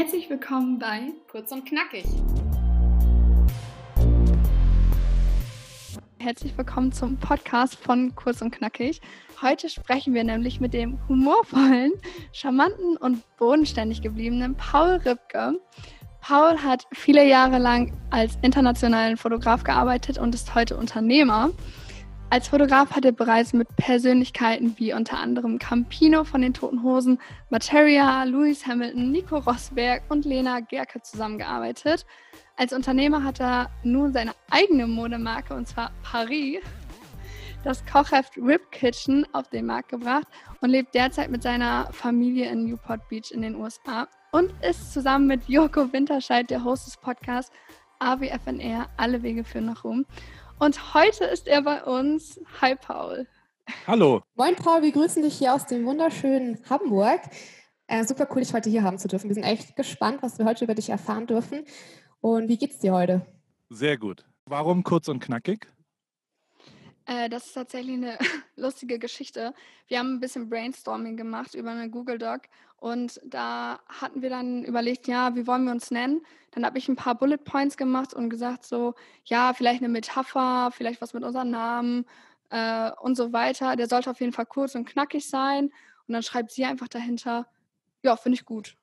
Herzlich willkommen bei Kurz und Knackig. Herzlich willkommen zum Podcast von Kurz und Knackig. Heute sprechen wir nämlich mit dem humorvollen, charmanten und bodenständig gebliebenen Paul Ripke. Paul hat viele Jahre lang als internationalen Fotograf gearbeitet und ist heute Unternehmer. Als Fotograf hat er bereits mit Persönlichkeiten wie unter anderem Campino von den Toten Hosen, Materia, Lewis Hamilton, Nico Rosberg und Lena Gerke zusammengearbeitet. Als Unternehmer hat er nun seine eigene Modemarke und zwar Paris, das Kochheft Rip Kitchen auf den Markt gebracht und lebt derzeit mit seiner Familie in Newport Beach in den USA und ist zusammen mit Joko Winterscheid der Host des Podcasts AWFNR Alle Wege führen nach Rom. Und heute ist er bei uns. Hi, Paul. Hallo. Moin, Paul. Wir grüßen dich hier aus dem wunderschönen Hamburg. Äh, super cool, dich heute hier haben zu dürfen. Wir sind echt gespannt, was wir heute über dich erfahren dürfen. Und wie geht's dir heute? Sehr gut. Warum kurz und knackig? Äh, das ist tatsächlich eine lustige Geschichte. Wir haben ein bisschen Brainstorming gemacht über eine Google Doc und da hatten wir dann überlegt, ja, wie wollen wir uns nennen? Dann habe ich ein paar Bullet Points gemacht und gesagt, so, ja, vielleicht eine Metapher, vielleicht was mit unserem Namen äh, und so weiter. Der sollte auf jeden Fall kurz und knackig sein. Und dann schreibt sie einfach dahinter, ja, finde ich gut.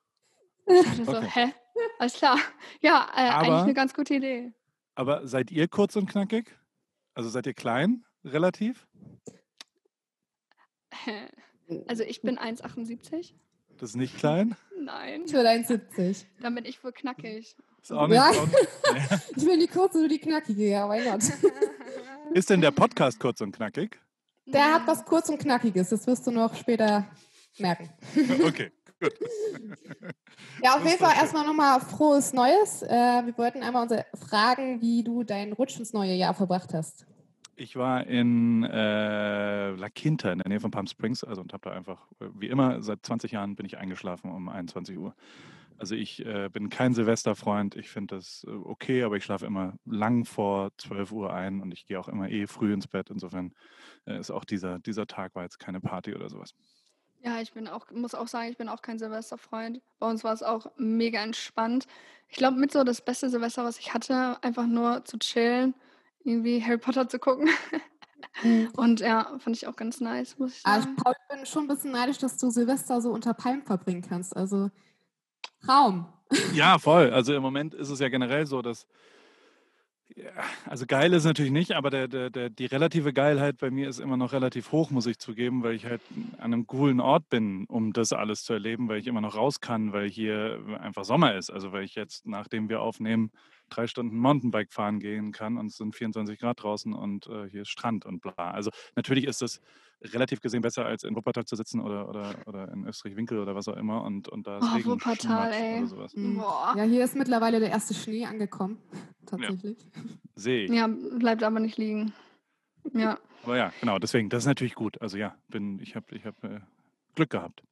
Ich dachte so, okay. hä? Alles klar. Ja, äh, aber, eigentlich eine ganz gute Idee. Aber seid ihr kurz und knackig? Also seid ihr klein? Relativ? Also ich bin 1,78. Das ist nicht klein? Nein. Ich bin 1,70. Dann bin ich wohl knackig. Ist auch nicht, ja. auch nicht. ich bin die kurze und die knackige, ja, mein Gott. Ist denn der Podcast kurz und knackig? Der hat was kurz und knackiges, das wirst du noch später merken. Okay. Gut. Ja, auf jeden Fall erstmal nochmal frohes Neues. Äh, wir wollten einmal unsere fragen, wie du deinen Rutsch ins neue Jahr verbracht hast. Ich war in äh, La Quinta in der Nähe von Palm Springs also, und habe da einfach, äh, wie immer, seit 20 Jahren bin ich eingeschlafen um 21 Uhr. Also ich äh, bin kein Silvesterfreund, ich finde das äh, okay, aber ich schlafe immer lang vor 12 Uhr ein und ich gehe auch immer eh früh ins Bett. Insofern äh, ist auch dieser, dieser Tag war jetzt keine Party oder sowas. Ja, ich bin auch, muss auch sagen, ich bin auch kein Silvesterfreund. Bei uns war es auch mega entspannt. Ich glaube, mit so das beste Silvester, was ich hatte, einfach nur zu chillen irgendwie Harry Potter zu gucken. Mhm. Und ja, fand ich auch ganz nice, muss ich ah, sagen. ich, Paul, ich bin schon ein bisschen neidisch, dass du Silvester so unter Palmen verbringen kannst. Also Traum. Ja, voll. Also im Moment ist es ja generell so, dass ja, also geil ist natürlich nicht, aber der, der, der, die relative Geilheit bei mir ist immer noch relativ hoch, muss ich zugeben, weil ich halt an einem coolen Ort bin, um das alles zu erleben, weil ich immer noch raus kann, weil hier einfach Sommer ist. Also weil ich jetzt, nachdem wir aufnehmen, drei Stunden Mountainbike fahren gehen kann und es sind 24 Grad draußen und äh, hier ist Strand und bla. Also natürlich ist das relativ gesehen besser, als in Wuppertal zu sitzen oder, oder, oder in Österreich-Winkel oder was auch immer und, und da ist oh, Wuppertal, ey. oder sowas. Mhm. Ja, hier ist mittlerweile der erste Schnee angekommen, tatsächlich. Ja. See. Ja, bleibt aber nicht liegen. Ja. Aber ja, genau, deswegen, das ist natürlich gut. Also ja, bin, ich habe ich hab, äh, Glück gehabt.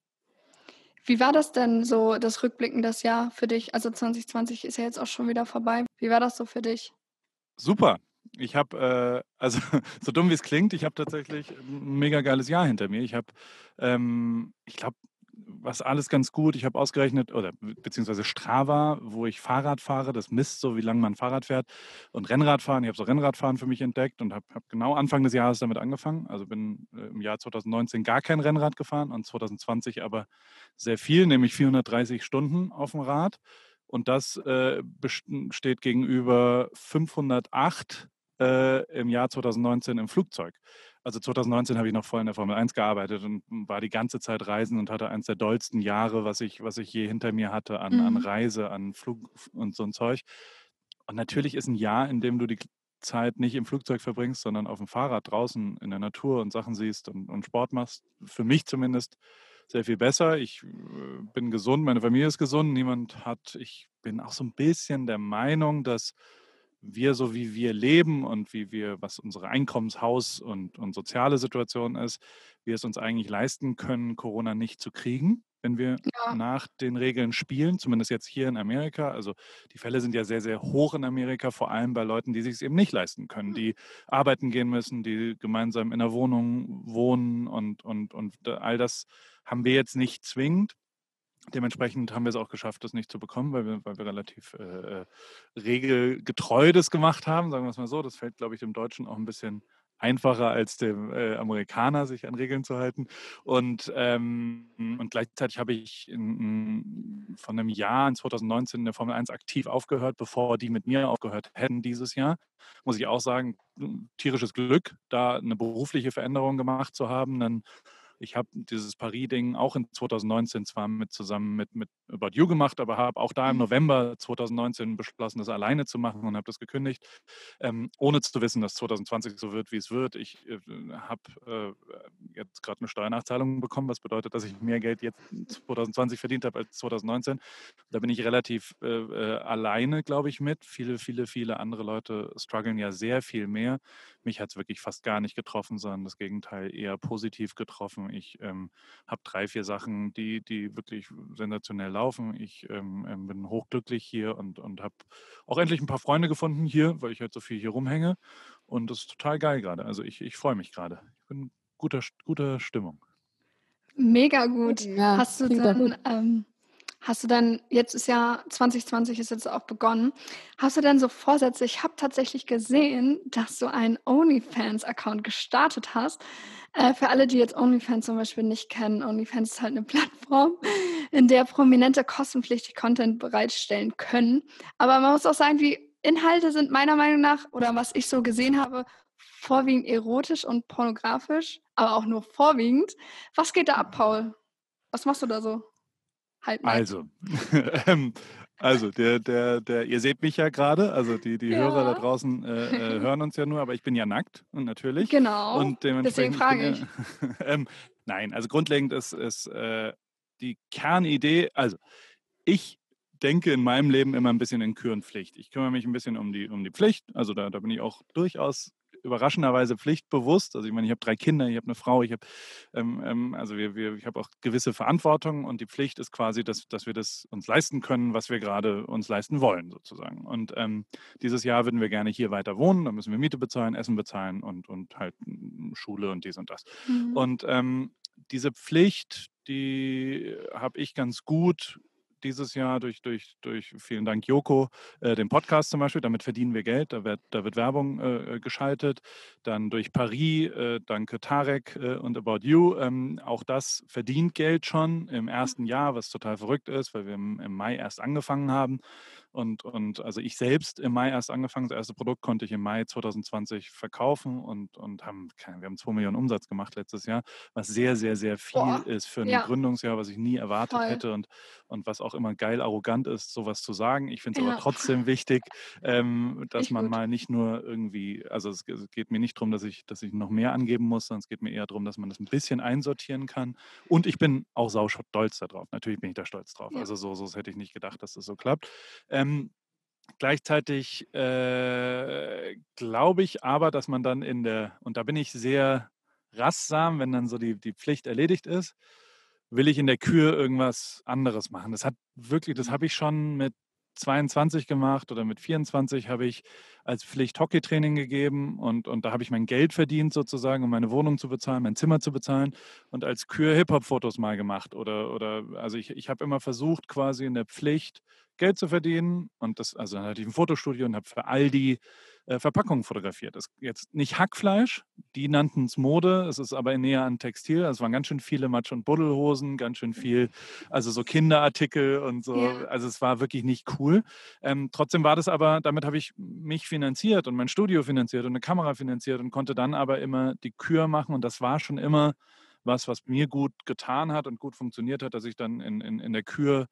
Wie war das denn so, das Rückblicken das Jahr für dich? Also 2020 ist ja jetzt auch schon wieder vorbei. Wie war das so für dich? Super. Ich habe, äh, also so dumm wie es klingt, ich habe tatsächlich ein mega geiles Jahr hinter mir. Ich habe, ähm, ich glaube, was alles ganz gut. Ich habe ausgerechnet, oder beziehungsweise Strava, wo ich Fahrrad fahre, das misst so, wie lange man Fahrrad fährt und Rennradfahren. Ich habe so Rennradfahren für mich entdeckt und habe hab genau Anfang des Jahres damit angefangen. Also bin äh, im Jahr 2019 gar kein Rennrad gefahren und 2020 aber sehr viel, nämlich 430 Stunden auf dem Rad. Und das äh, steht gegenüber 508 äh, im Jahr 2019 im Flugzeug. Also 2019 habe ich noch voll in der Formel 1 gearbeitet und war die ganze Zeit reisen und hatte eines der dollsten Jahre, was ich, was ich je hinter mir hatte an, mhm. an Reise, an Flug und so ein Zeug. Und natürlich ist ein Jahr, in dem du die Zeit nicht im Flugzeug verbringst, sondern auf dem Fahrrad draußen in der Natur und Sachen siehst und, und Sport machst, für mich zumindest sehr viel besser. Ich äh, bin gesund, meine Familie ist gesund, niemand hat, ich bin auch so ein bisschen der Meinung, dass wir, so wie wir leben und wie wir, was unsere Einkommenshaus und, und soziale Situation ist, wir es uns eigentlich leisten können, Corona nicht zu kriegen, wenn wir ja. nach den Regeln spielen, zumindest jetzt hier in Amerika. Also die Fälle sind ja sehr, sehr hoch in Amerika, vor allem bei Leuten, die sich es eben nicht leisten können, hm. die arbeiten gehen müssen, die gemeinsam in einer Wohnung wohnen und, und, und all das haben wir jetzt nicht zwingend. Dementsprechend haben wir es auch geschafft, das nicht zu bekommen, weil wir, weil wir relativ äh, äh regelgetreu das gemacht haben, sagen wir es mal so. Das fällt, glaube ich, dem Deutschen auch ein bisschen einfacher als dem äh, Amerikaner, sich an Regeln zu halten. Und, ähm, und gleichzeitig habe ich in, in, von einem Jahr in 2019 in der Formel 1 aktiv aufgehört, bevor die mit mir aufgehört hätten dieses Jahr. Muss ich auch sagen, tierisches Glück, da eine berufliche Veränderung gemacht zu haben, einen ich habe dieses Paris-Ding auch in 2019 zwar mit zusammen mit, mit About You gemacht, aber habe auch da im mhm. November 2019 beschlossen, das alleine zu machen und habe das gekündigt, ähm, ohne zu wissen, dass 2020 so wird, wie es wird. Ich äh, habe äh, jetzt gerade eine Steuernachzahlung bekommen, was bedeutet, dass ich mehr Geld jetzt 2020 verdient habe als 2019. Da bin ich relativ äh, äh, alleine, glaube ich, mit. Viele, viele, viele andere Leute strugglen ja sehr viel mehr. Mich hat es wirklich fast gar nicht getroffen, sondern das Gegenteil eher positiv getroffen. Ich ähm, habe drei, vier Sachen, die, die wirklich sensationell laufen. Ich ähm, ähm, bin hochglücklich hier und, und habe auch endlich ein paar Freunde gefunden hier, weil ich halt so viel hier rumhänge. Und das ist total geil gerade. Also ich, ich freue mich gerade. Ich bin guter, guter Stimmung. Mega gut. Ja, Hast du dann ähm, Hast du dann, jetzt ist ja 2020 ist jetzt auch begonnen, hast du denn so Vorsätze? Ich habe tatsächlich gesehen, dass du einen OnlyFans-Account gestartet hast. Äh, für alle, die jetzt OnlyFans zum Beispiel nicht kennen, OnlyFans ist halt eine Plattform, in der Prominente kostenpflichtig Content bereitstellen können. Aber man muss auch sagen, die Inhalte sind meiner Meinung nach, oder was ich so gesehen habe, vorwiegend erotisch und pornografisch, aber auch nur vorwiegend. Was geht da ab, Paul? Was machst du da so? Halt also, ähm, also der, der, der, ihr seht mich ja gerade, also die, die ja. Hörer da draußen äh, äh, hören uns ja nur, aber ich bin ja nackt und natürlich. Genau. Und deswegen frage ich. ähm, nein, also grundlegend ist, ist äh, die Kernidee, also ich denke in meinem Leben immer ein bisschen in Kür und Pflicht. Ich kümmere mich ein bisschen um die, um die Pflicht, also da, da bin ich auch durchaus überraschenderweise pflichtbewusst. Also ich meine, ich habe drei Kinder, ich habe eine Frau, ich habe ähm, ähm, also wir, wir, ich habe auch gewisse Verantwortung und die Pflicht ist quasi, dass, dass wir das uns leisten können, was wir gerade uns leisten wollen, sozusagen. Und ähm, dieses Jahr würden wir gerne hier weiter wohnen, da müssen wir Miete bezahlen, Essen bezahlen und, und halt hm, Schule und dies und das. Mhm. Und ähm, diese Pflicht, die habe ich ganz gut dieses Jahr durch, durch, durch vielen Dank Joko, äh, den Podcast zum Beispiel. Damit verdienen wir Geld, da wird, da wird Werbung äh, geschaltet. Dann durch Paris, äh, danke Tarek äh, und About You. Ähm, auch das verdient Geld schon im ersten Jahr, was total verrückt ist, weil wir im, im Mai erst angefangen haben. Und, und also ich selbst im Mai erst angefangen, das erste Produkt konnte ich im Mai 2020 verkaufen und, und haben, wir haben 2 Millionen Umsatz gemacht letztes Jahr, was sehr, sehr, sehr viel Boah, ist für ein ja. Gründungsjahr, was ich nie erwartet Voll. hätte und, und was auch immer geil arrogant ist, sowas zu sagen. Ich finde es ja. aber trotzdem wichtig, ähm, dass ich man gut. mal nicht nur irgendwie, also es, es, geht mir nicht darum, dass ich, dass ich noch mehr angeben muss, sondern es geht mir eher darum, dass man das ein bisschen einsortieren kann. Und ich bin auch sau stolz darauf. Natürlich bin ich da stolz drauf. Ja. Also so, so hätte ich nicht gedacht, dass das so klappt. Ähm, ähm, gleichzeitig äh, glaube ich aber, dass man dann in der, und da bin ich sehr rassam, wenn dann so die, die Pflicht erledigt ist, will ich in der Kür irgendwas anderes machen. Das hat wirklich, das mhm. habe ich schon mit 22 gemacht oder mit 24 habe ich als Pflicht Hockeytraining gegeben und, und da habe ich mein Geld verdient sozusagen, um meine Wohnung zu bezahlen, mein Zimmer zu bezahlen und als Kür Hip-Hop-Fotos mal gemacht oder, oder also ich, ich habe immer versucht quasi in der Pflicht Geld zu verdienen und das, also dann hatte ich ein Fotostudio und habe für all die äh, Verpackungen fotografiert. Das ist jetzt nicht Hackfleisch, die nannten es Mode, es ist aber näher an Textil. Also es waren ganz schön viele Matsch- und Buddelhosen, ganz schön viel, also so Kinderartikel und so. Ja. Also es war wirklich nicht cool. Ähm, trotzdem war das aber, damit habe ich mich finanziert und mein Studio finanziert und eine Kamera finanziert und konnte dann aber immer die Kür machen und das war schon immer was, was mir gut getan hat und gut funktioniert hat, dass ich dann in, in, in der Kür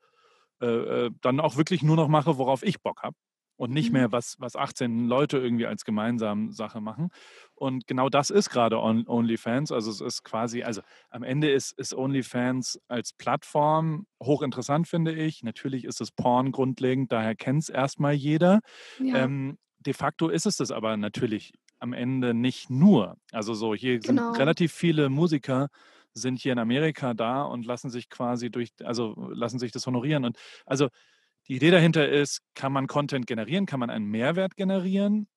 äh, äh dann auch wirklich nur noch mache, worauf ich Bock habe und nicht mhm. mehr, was, was 18 Leute irgendwie als gemeinsame Sache machen. Und genau das ist gerade OnlyFans. Also es ist quasi, also am Ende ist, ist OnlyFans als Plattform hochinteressant, finde ich. Natürlich ist es Porn grundlegend, daher kennt es erstmal jeder. Ja. Ähm, de facto ist es das aber natürlich am Ende nicht nur. Also so, hier genau. sind relativ viele Musiker, sind hier in Amerika da und lassen sich quasi durch, also lassen sich das honorieren. Und also die Idee dahinter ist, kann man Content generieren, kann man einen Mehrwert generieren,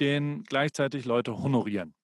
den gleichzeitig Leute honorieren.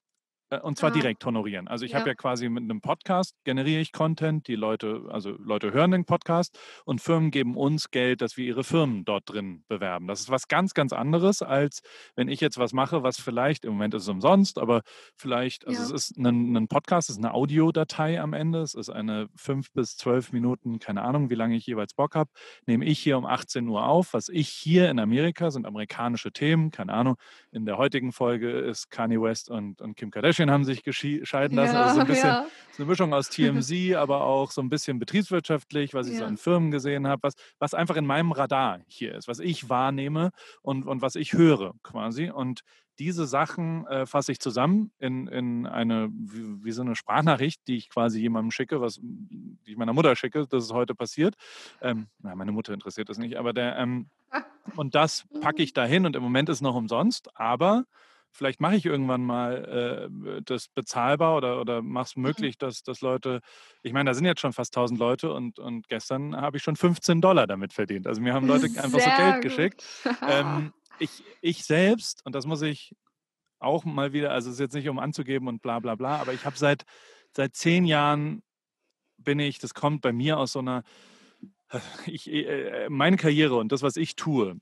Äh, und zwar Ah. direkt honorieren. Also ich habe Ja. ja quasi mit einem Podcast generiere ich Content, die Leute, also Leute hören den Podcast und Firmen geben uns Geld, dass wir ihre Firmen dort drin bewerben. Das ist was ganz, ganz anderes, als wenn ich jetzt was mache, was vielleicht, im Moment ist es umsonst, aber vielleicht, also Ja. es ist ein, ein Podcast, es ist eine Audiodatei am Ende, es ist eine fünf bis zwölf Minuten, keine Ahnung, wie lange ich jeweils Bock habe, nehme ich hier um 18 Uhr auf. Was ich hier in Amerika sind amerikanische Themen, keine Ahnung. In der heutigen Folge ist Kanye West und, und Kim Kardashian haben sich scheiden lassen. also so ein bisschen ja. so eine Mischung aus TMZ, aber auch so ein bisschen betriebswirtschaftlich, was ich so Ja. in Firmen gesehen habe, was, was einfach in meinem Radar hier ist, was ich wahrnehme und, und was ich höre quasi. Und diese Sachen äh, fasse ich zusammen in, in eine, wie, wie so eine Sprachnachricht, die ich quasi jemandem schicke, was die ich meiner Mutter schicke, dass es heute passiert. Ähm, na, meine Mutter interessiert das nicht, aber der, ähm, und das packe ich dahin und im Moment ist noch umsonst, aber vielleicht mache ich irgendwann mal äh, das bezahlbar oder, oder mache es möglich, dass, dass Leute, ich meine, da sind jetzt schon fast 1000 Leute und, und gestern habe ich schon 15 Dollar damit verdient. Also mir haben Leute einfach so Geld gut. geschickt. Ähm, ich, ich selbst, und das muss ich auch mal wieder, also es ist jetzt nicht um anzugeben und bla bla bla, aber ich habe seit, seit zehn Jahren bin ich, das kommt bei mir aus so einer, ich, äh, meine Karriere und das, was ich tue,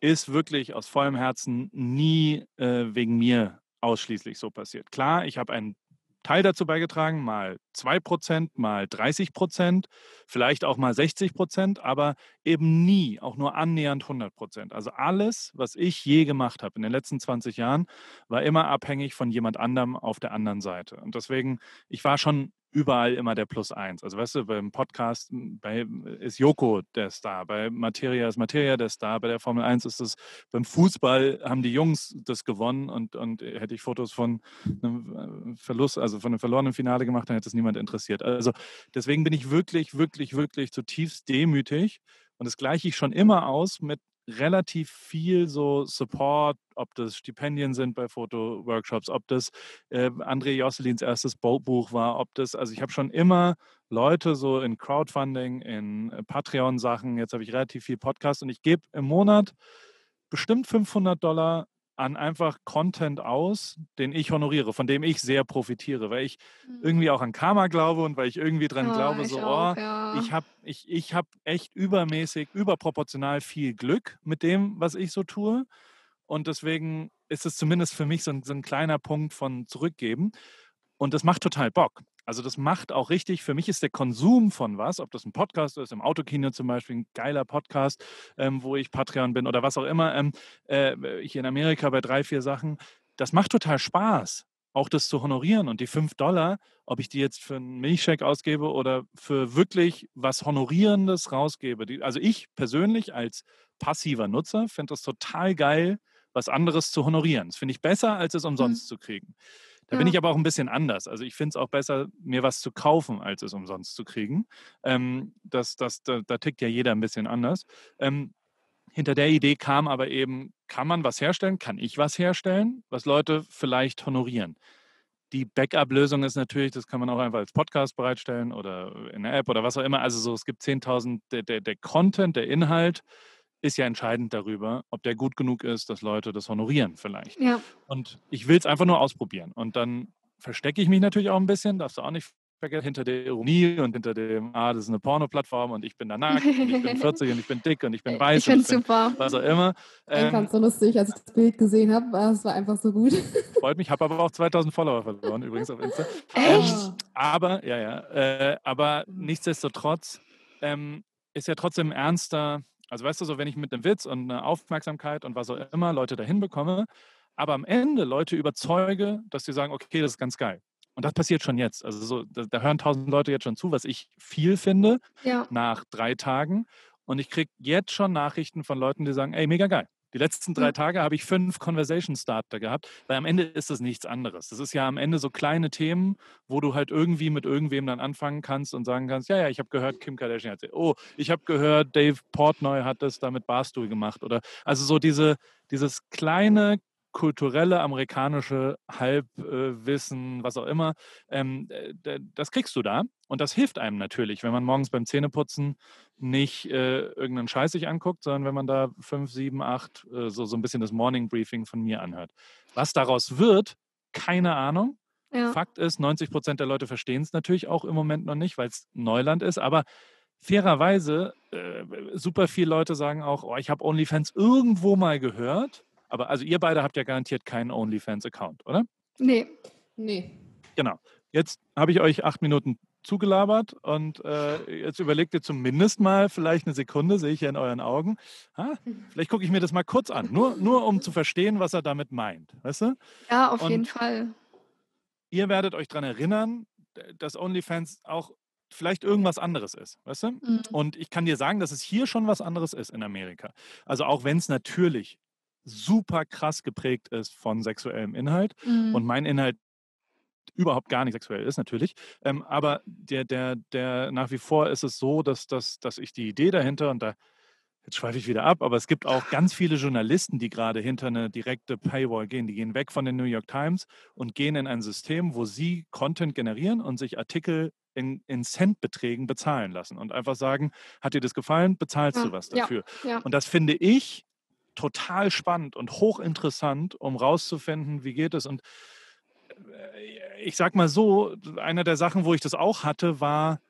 ist wirklich aus vollem Herzen nie äh, wegen mir ausschließlich so passiert. Klar, ich habe einen Teil dazu beigetragen, mal 2%, mal 30%, vielleicht auch mal 60%, aber eben nie, auch nur annähernd 100%. Also alles, was ich je gemacht habe in den letzten 20 Jahren, war immer abhängig von jemand anderem auf der anderen Seite. Und deswegen, ich war schon überall immer der Plus eins. Also weißt du, beim Podcast bei, ist Joko der Star, bei Materia ist Materia der Star, bei der Formel 1 ist es, beim Fußball haben die Jungs das gewonnen und, und hätte ich Fotos von einem Verlust, also von einem verlorenen Finale gemacht, dann hätte es niemand interessiert. Also deswegen bin ich wirklich, wirklich, wirklich zutiefst demütig und das gleiche ich schon immer aus mit relativ viel so Support, ob das Stipendien sind bei Fotoworkshops, ob das äh, André Josselins erstes Buch war, ob das, also ich habe schon immer Leute so in Crowdfunding, in äh, Patreon-Sachen, jetzt habe ich relativ viel Podcast und ich gebe im Monat bestimmt 500 Dollar an einfach Content aus, den ich honoriere, von dem ich sehr profitiere, weil ich irgendwie auch an Karma glaube und weil ich irgendwie dran Ja, glaube, ich so, auch, oh, ja. ich habe ich, ich hab echt übermäßig, überproportional viel Glück mit dem, was ich so tue. Und deswegen ist es zumindest für mich so ein, so ein kleiner Punkt von Zurückgeben. Und das macht total Bock. Also das macht auch richtig, für mich ist der Konsum von was, ob das ein Podcast ist, im Autokino zum Beispiel, ein geiler Podcast, ähm, wo ich Patreon bin oder was auch immer, ähm, äh, hier in Amerika bei drei, vier Sachen, das macht total Spaß, auch das zu honorieren. Und die fünf Dollar, ob ich die jetzt für einen Milchshake ausgebe oder für wirklich was Honorierendes rausgebe. Die, also ich persönlich als passiver Nutzer finde das total geil, was anderes zu honorieren. Das finde ich besser, als es umsonst zu kriegen. Da bin Ja. ich aber auch ein bisschen anders. Also ich finde es auch besser, mir was zu kaufen, als es umsonst zu kriegen. Ähm, das, das, da, da tickt ja jeder ein bisschen anders. Ähm, hinter der Idee kam aber eben, kann man was herstellen? Kann ich was herstellen, was Leute vielleicht honorieren? Die Backup-Lösung ist natürlich, das kann man auch einfach als Podcast bereitstellen oder in der App oder was auch immer. Also so, es gibt 10.000, der, der, der Content, der Inhalt ist ja entscheidend darüber, ob der gut genug ist, dass Leute das honorieren vielleicht. Ja, Und ich will es einfach nur ausprobieren. Und dann verstecke ich mich natürlich auch ein bisschen, darfst du auch nicht vergessen, hinter der Ironie und hinter dem, ah, das ist eine Porno-Plattform und ich bin da nackt und ich bin 40 und ich bin dick und ich bin weiß ich finde super. was auch immer. Ich Ähm, fand es so lustig, als ich das Bild gesehen habe. Es war einfach so gut. freut mich, habe aber auch 2000 Follower verloren, übrigens auf Insta. Echt? Ähm, aber, ja, ja, äh, aber nichtsdestotrotz ähm, ist ja trotzdem ernster, also weißt du, so wenn ich mit einem Witz und einer Aufmerksamkeit und was auch immer Leute dahin bekomme, aber am Ende Leute überzeuge, dass sie sagen, okay, das ist ganz geil. Und das passiert schon jetzt. Also so, da, da hören tausend Leute jetzt schon zu, was ich viel finde Ja, nach drei Tagen. Und ich kriege jetzt schon Nachrichten von Leuten, die sagen, ey, mega geil. Die letzten drei. Tage habe ich fünf Conversation Starter gehabt, weil am Ende ist das nichts anderes. Das ist ja am Ende so kleine Themen, wo du halt irgendwie mit irgendwem dann anfangen kannst und sagen kannst, ja, ja, ich habe gehört, Kim Kardashian hat, oh, ich habe gehört, Dave Portnoy hat das da mit Barstool gemacht oder also so diese, dieses kleine kulturelle amerikanische Halbwissen, was auch immer, ähm, äh, das kriegst du da und das hilft einem natürlich, wenn man morgens beim Zähneputzen nicht äh, irgendeinen Scheiß sich anguckt, sondern wenn man da fünf, sieben, acht, äh, so, so ein bisschen das Morning Briefing von mir anhört. Was daraus wird, keine Ahnung. Ja. Fakt ist, 90 Prozent der Leute verstehen es natürlich auch im Moment noch nicht, weil es Neuland ist. Aber fairerweise, äh, super viele Leute sagen auch, oh, ich habe OnlyFans irgendwo mal gehört. Aber also ihr beide habt ja garantiert keinen OnlyFans-Account, oder? Nee. Nee. Genau. Jetzt habe ich euch acht Minuten zugelabert und äh, jetzt überlegt ihr zumindest mal vielleicht eine Sekunde, sehe ich ja in euren Augen. Ha, vielleicht gucke ich mir das mal kurz an, nur, nur um zu verstehen, was er damit meint. Weißt du? Ja, auf und jeden Fall. Ihr werdet euch daran erinnern, dass OnlyFans auch vielleicht irgendwas anderes ist, weißt du? Mhm. Und ich kann dir sagen, dass es hier schon was anderes ist in Amerika. Also auch wenn es natürlich super krass geprägt ist von sexuellem Inhalt mhm. und mein Inhalt überhaupt gar nicht sexuell ist, natürlich. Ähm, aber der, der, der, nach wie vor ist es so, dass, dass, dass ich die Idee dahinter, und da jetzt schweife ich wieder ab, aber es gibt auch ganz viele Journalisten, die gerade hinter eine direkte Paywall gehen. Die gehen weg von den New York Times und gehen in ein System, wo sie Content generieren und sich Artikel in, in Centbeträgen bezahlen lassen und einfach sagen, hat dir das gefallen, bezahlst ja, du was dafür. Ja, ja. Und das finde ich total spannend und hochinteressant, um rauszufinden, wie geht es. Und äh, ich sag mal so, eine der Sachen, wo ich das auch hatte, war,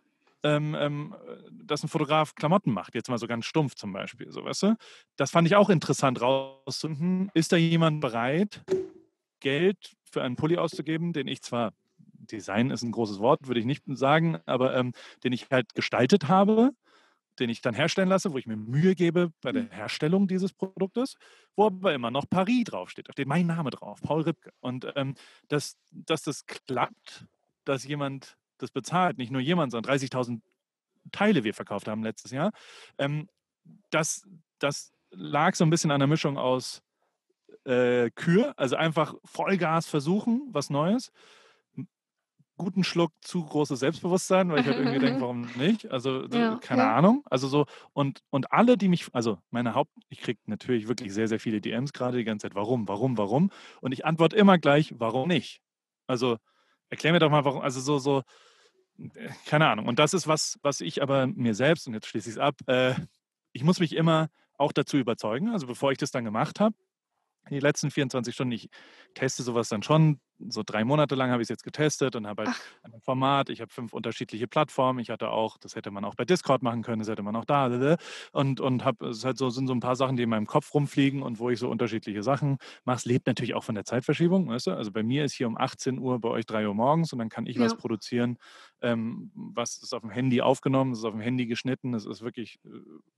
ähm, ähm, dass ein Fotograf Klamotten macht, jetzt mal so ganz stumpf zum Beispiel, so weißt du? Das fand ich auch interessant rauszufinden. Ist da jemand bereit, Geld für einen Pulli auszugeben, den ich zwar, Design ist ein großes Wort, würde ich nicht sagen, aber ähm, den ich halt gestaltet habe, den ich dann herstellen lasse, wo ich mir Mühe gebe bei der mhm. Herstellung dieses Produktes, wo aber immer noch Paris draufsteht. Da steht mein Name drauf, Paul Ripke. Und ähm, dass, dass das klappt, dass jemand das bezahlt, nicht nur jemand, sondern 30.000 Teile wir verkauft haben letztes Jahr, ähm, das, das lag so ein bisschen an der Mischung aus äh, Kür, also einfach Vollgas versuchen, was Neues guten Schluck zu großes Selbstbewusstsein, weil ich halt irgendwie denke, warum nicht? Also ja, keine ja. Ahnung. Also so und und alle, die mich, also meine Haupt, ich kriege natürlich wirklich sehr sehr viele DMs gerade die ganze Zeit. Warum, warum, warum? Und ich antworte immer gleich, warum nicht? Also erklär mir doch mal, warum. Also so so äh, keine Ahnung. Und das ist was, was ich aber mir selbst und jetzt schließe ich es ab. Äh, ich muss mich immer auch dazu überzeugen. Also bevor ich das dann gemacht habe, die letzten 24 Stunden, ich teste sowas dann schon. So drei Monate lang habe ich es jetzt getestet und habe halt Ach. ein Format. Ich habe fünf unterschiedliche Plattformen. Ich hatte auch, das hätte man auch bei Discord machen können, das hätte man auch da. Und, und habe, es halt so, sind so ein paar Sachen, die in meinem Kopf rumfliegen und wo ich so unterschiedliche Sachen mache. Es lebt natürlich auch von der Zeitverschiebung, weißt du? Also bei mir ist hier um 18 Uhr, bei euch 3 Uhr morgens und dann kann ich ja. was produzieren, ähm, was ist auf dem Handy aufgenommen, es ist auf dem Handy geschnitten, es ist wirklich äh,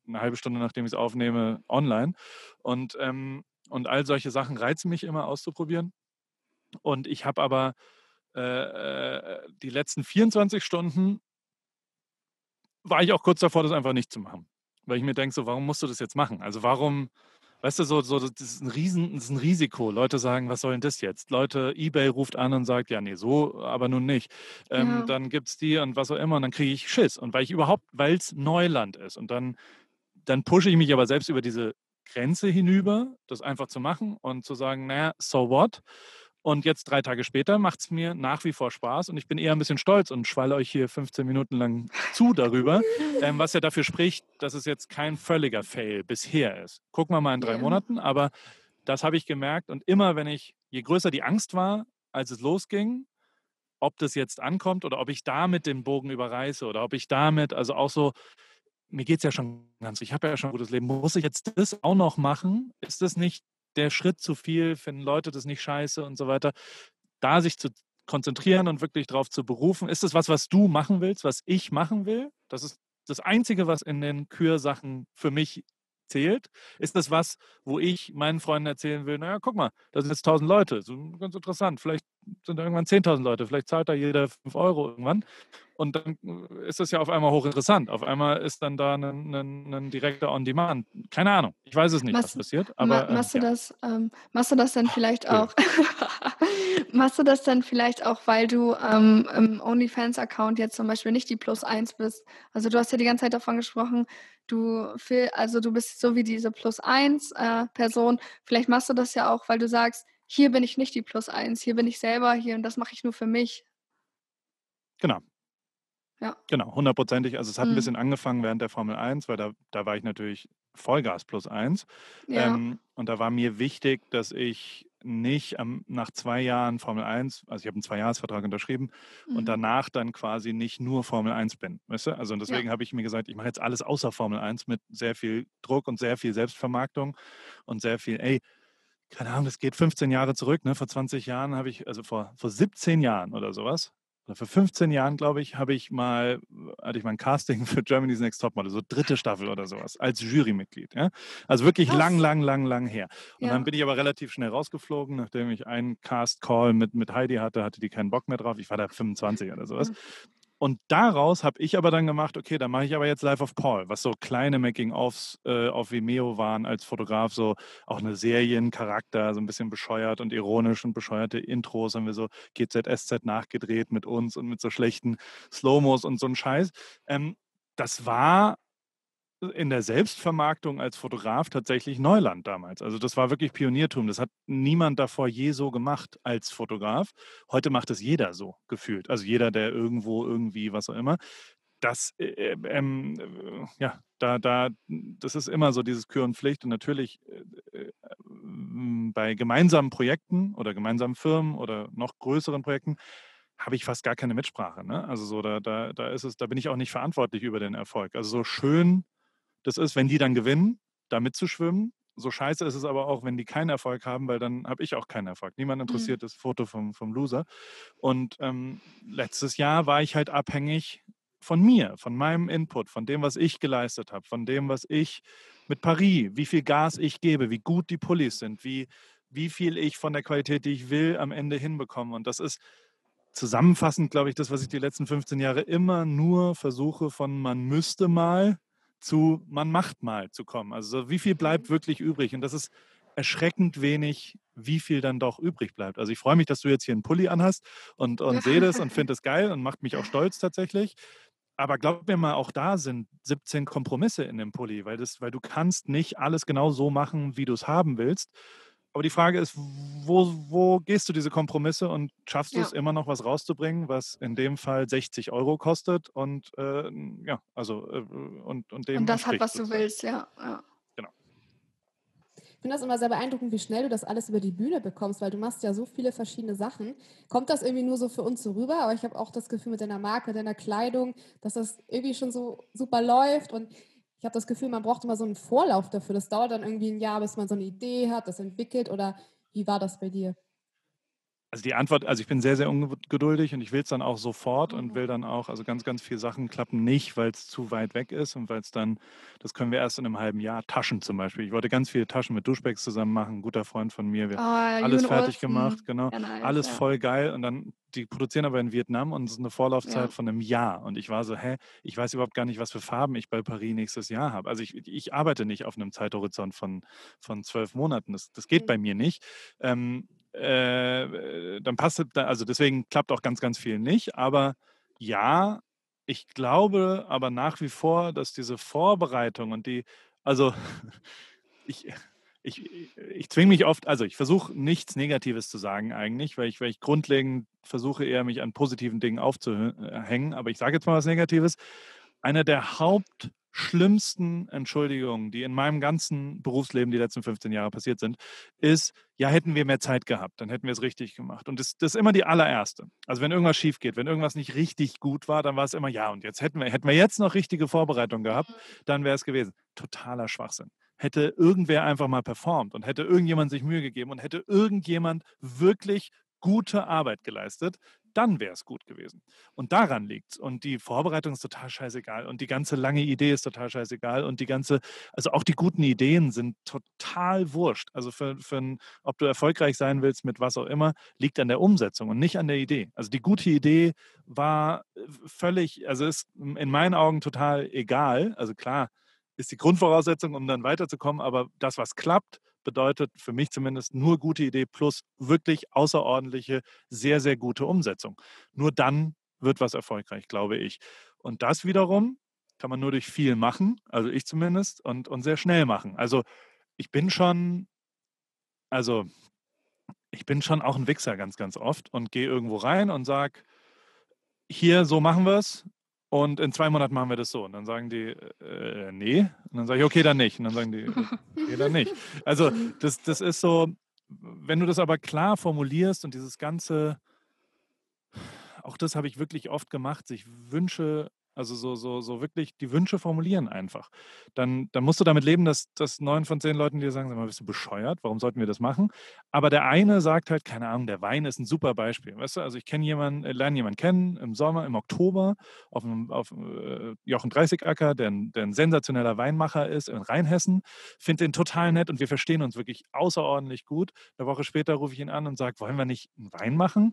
eine halbe Stunde, nachdem ich es aufnehme, online. Und ähm, und all solche Sachen reizen mich immer auszuprobieren. Und ich habe aber äh, äh die letzten 24 Stunden war ich auch kurz davor, das einfach nicht zu machen. Weil ich mir denke, so, warum musst du das jetzt machen? Also warum, weißt du, so, so das, ist ein Riesen, das ist ein Risiko. Leute sagen, was soll denn das jetzt? Leute, Ebay ruft an und sagt, ja, nee, so, aber nun nicht. Ähm, ja. Dann gibt es die und was auch immer und dann kriege ich Schiss. Und weil ich überhaupt, weil es Neuland ist und dann, dann pushe ich mich aber selbst über diese Grenze hinüber, das einfach zu machen und zu sagen, naja, so what? Und jetzt drei Tage später macht es mir nach wie vor Spaß und ich bin eher ein bisschen stolz und schwalle euch hier 15 Minuten lang zu darüber, ähm, was ja dafür spricht, dass es jetzt kein völliger Fail bisher ist. Gucken wir mal in drei. Monaten, aber das habe ich gemerkt und immer, wenn ich, je größer die Angst war, als es losging, ob das jetzt ankommt oder ob ich damit den Bogen überreiße oder ob ich damit, also auch so, mir geht es ja schon ganz, ich habe ja schon ein gutes Leben. Muss ich jetzt das auch noch machen? Ist das nicht der Schritt zu viel? Finden Leute das nicht scheiße und so weiter? Da sich zu konzentrieren und wirklich darauf zu berufen, ist das was, was du machen willst, was ich machen will? Das ist das Einzige, was in den Kürsachen für mich zählt? Ist das was, wo ich meinen Freunden erzählen will, naja, guck mal, da sind jetzt 1000 Leute, so ganz interessant, vielleicht sind irgendwann 10.000 Leute, vielleicht zahlt da jeder 5 Euro irgendwann. Und dann äh, ist das ja auf einmal hochinteressant. Auf einmal ist dann da ein, ein, ein direkter On-Demand. Keine Ahnung, ich weiß es nicht, machst, was passiert. Aber, ma, machst, ähm, du ja. das, ähm, machst du das dann vielleicht auch, machst du das dann vielleicht auch, weil du ähm, im OnlyFans-Account jetzt zum Beispiel nicht die Plus 1 bist? Also du hast ja die ganze Zeit davon gesprochen, du, also du bist so wie diese Plus 1 äh, Person. Vielleicht machst du das ja auch, weil du sagst, hier bin ich nicht die Plus 1, hier bin ich selber hier und das mache ich nur für mich. Genau, ja. Genau, hundertprozentig. Also es hat mhm. ein bisschen angefangen während der Formel 1, weil da, da war ich natürlich Vollgas plus eins. Ja. Ähm, und da war mir wichtig, dass ich nicht ähm, nach zwei Jahren Formel 1, also ich habe einen Zweijahresvertrag unterschrieben Mhm. und danach dann quasi nicht nur Formel 1 bin. Weißt du? Also und deswegen habe ich mir gesagt, ich mache jetzt alles außer Formel 1 mit sehr viel Druck und sehr viel Selbstvermarktung und sehr viel, ey, keine Ahnung, das geht 15 Jahre zurück. Ne? Vor 20 Jahren habe ich, also vor, vor 17 Jahren oder sowas, oder vor 15 Jahren, glaube ich, habe ich mal, hatte ich mal ein Casting für Germany's Next Topmodel, so dritte Staffel oder sowas, als Jurymitglied. Ja? Also wirklich Krass. lang, lang, lang, lang her. Und Ja. dann bin ich aber relativ schnell rausgeflogen, nachdem ich einen Cast-Call mit, mit Heidi hatte, hatte die keinen Bock mehr drauf. Ich war da 25 oder sowas. Und daraus habe ich aber dann gemacht, okay, dann mache ich aber jetzt Live of Paul, was so kleine Making-ofs äh, auf Vimeo waren als Fotograf, so auch eine Seriencharakter, so ein bisschen bescheuert und ironisch und bescheuerte Intros haben wir so GZSZ nachgedreht mit uns und mit so schlechten Slow-Mos und so ein Scheiß. Ähm, das war in der Selbstvermarktung als Fotograf tatsächlich Neuland damals. Also das war wirklich Pioniertum. Das hat niemand davor je so gemacht als Fotograf. Heute macht es jeder so gefühlt. Also jeder, der irgendwo irgendwie was auch immer. Das, äh, ähm, äh, ja, da, da, das ist immer so dieses Kür und Pflicht. Und natürlich äh, äh, bei gemeinsamen Projekten oder gemeinsamen Firmen oder noch größeren Projekten habe ich fast gar keine Mitsprache. Ne? Also so, da, da, da ist es, da bin ich auch nicht verantwortlich über den Erfolg. Also so schön das ist, wenn die dann gewinnen, da mitzuschwimmen. So scheiße ist es aber auch, wenn die keinen Erfolg haben, weil dann habe ich auch keinen Erfolg. Niemand interessiert das Foto vom, vom Loser. Und ähm, letztes Jahr war ich halt abhängig von mir, von meinem Input, von dem, was ich geleistet habe, von dem, was ich mit Paris, wie viel Gas ich gebe, wie gut die Pullis sind, wie, wie viel ich von der Qualität, die ich will, am Ende hinbekomme. Und das ist zusammenfassend, glaube ich, das, was ich die letzten 15 Jahre immer nur versuche, von man müsste mal zu man macht mal zu kommen. Also wie viel bleibt wirklich übrig? Und das ist erschreckend wenig, wie viel dann doch übrig bleibt. Also ich freue mich, dass du jetzt hier einen Pulli anhast und, und sehe das und finde es geil und macht mich auch stolz tatsächlich. Aber glaub mir mal, auch da sind 17 Kompromisse in dem Pulli, weil, das, weil du kannst nicht alles genau so machen, wie du es haben willst. Aber die Frage ist, wo, wo gehst du diese Kompromisse und schaffst du Ja. es immer noch was rauszubringen, was in dem Fall 60 Euro kostet und äh, ja, also äh, und, und dem Und das hat, was du sozusagen. willst, ja. ja. Ich finde das immer sehr beeindruckend, wie schnell du das alles über die Bühne bekommst, weil du machst ja so viele verschiedene Sachen. Kommt das irgendwie nur so für uns so rüber? Aber ich habe auch das Gefühl mit deiner Marke, deiner Kleidung, dass das irgendwie schon so super läuft und ich habe das Gefühl, man braucht immer so einen Vorlauf dafür. Das dauert dann irgendwie ein Jahr, bis man so eine Idee hat, das entwickelt oder wie war das bei dir? Also die Antwort, also ich bin sehr, sehr ungeduldig und ich will es dann auch sofort Mhm. und will dann auch, also ganz, ganz viele Sachen klappen nicht, weil es zu weit weg ist und weil es dann, das können wir erst in einem halben Jahr, Taschen zum Beispiel. Ich wollte ganz viele Taschen mit Duschbags zusammen machen, ein guter Freund von mir, wir Oh, alles fertig Olsen. gemacht, genau. Ja, nice, alles ja. voll geil und dann, die produzieren aber in Vietnam und es ist eine Vorlaufzeit Ja. von einem Jahr und ich war so, hä, ich weiß überhaupt gar nicht, was für Farben ich bei Paris nächstes Jahr habe. Also ich, ich arbeite nicht auf einem Zeithorizont von, von zwölf Monaten, das, das geht Mhm. bei mir nicht. Ähm, äh, dann passt es, also deswegen klappt auch ganz, ganz viel nicht, aber ja, ich glaube aber nach wie vor, dass diese Vorbereitung und die, also ich, ich, ich zwinge mich oft, also ich versuche nichts Negatives zu sagen eigentlich, weil ich, weil ich grundlegend versuche eher mich an positiven Dingen aufzuhängen. Aber ich sage jetzt mal was Negatives. Eine der hauptschlimmsten Entschuldigungen, die in meinem ganzen Berufsleben die letzten 15 Jahre passiert sind, ist, ja, hätten wir mehr Zeit gehabt, dann hätten wir es richtig gemacht. Und das, das ist immer die allererste. Also wenn irgendwas schief geht, wenn irgendwas nicht richtig gut war, dann war es immer, ja, und jetzt hätten wir, hätten wir jetzt noch richtige Vorbereitung gehabt, dann wäre es gewesen. Totaler Schwachsinn hätte irgendwer einfach mal performt und hätte irgendjemand sich Mühe gegeben und hätte irgendjemand wirklich gute Arbeit geleistet, dann wäre es gut gewesen. Und daran liegt es. Und die Vorbereitung ist total scheißegal. Und die ganze lange Idee ist total scheißegal. Und die ganze, also auch die guten Ideen sind total wurscht. Also für, für ein, ob du erfolgreich sein willst mit was auch immer, liegt an der Umsetzung und nicht an der Idee. Also die gute Idee war äh, völlig, also ist in meinen Augen total egal. Also klar, ist die Grundvoraussetzung, um dann weiterzukommen. Aber das, was klappt, bedeutet für mich zumindest nur gute Idee plus wirklich außerordentliche, sehr, sehr gute Umsetzung. Nur dann wird was erfolgreich, glaube ich. Und das wiederum kann man nur durch viel machen, also ich zumindest, und, und sehr schnell machen. Also ich bin schon, also ich bin schon auch ein Wichser ganz, ganz oft und gehe irgendwo rein und sage, hier, so machen wir es und in zwei Monaten machen wir das so. Und dann sagen die, äh, nee. Und dann sage ich, okay, dann nicht. Und dann sagen die, okay, dann nicht. Also das, das ist so, wenn du das aber klar formulierst und dieses ganze, auch das habe ich wirklich oft gemacht, sich Wünsche also so, so, so wirklich die Wünsche formulieren einfach. Dann, dann musst du damit leben, dass, dass neun von zehn Leuten dir sagen, sag mal, bist du bescheuert? Warum sollten wir das machen? Aber der eine sagt halt, keine Ahnung, der Wein ist ein super Beispiel. Weißt du, also ich kenne jemanden, äh, lerne jemanden kennen im Sommer, im Oktober auf, einem, auf äh, Jochen Dreißigacker, der, der ein sensationeller Weinmacher ist in Rheinhessen. Finde den total nett und wir verstehen uns wirklich außerordentlich gut. Eine Woche später rufe ich ihn an und sage, wollen wir nicht einen Wein machen?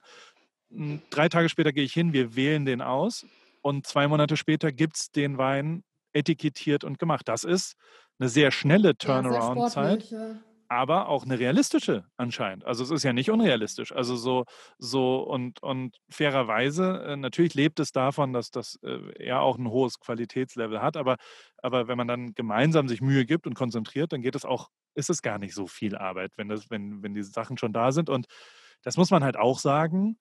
Hm, drei Tage später gehe ich hin, wir wählen den aus und zwei Monate später gibt es den Wein etikettiert und gemacht. Das ist eine sehr schnelle Turnaround-Zeit, ja, aber auch eine realistische anscheinend. Also es ist ja nicht unrealistisch. Also so, so und, und fairerweise, äh, natürlich lebt es davon, dass das äh, er auch ein hohes Qualitätslevel hat, aber, aber wenn man dann gemeinsam sich Mühe gibt und konzentriert, dann geht es auch, ist es gar nicht so viel Arbeit, wenn, das, wenn, wenn diese Sachen schon da sind. Und das muss man halt auch sagen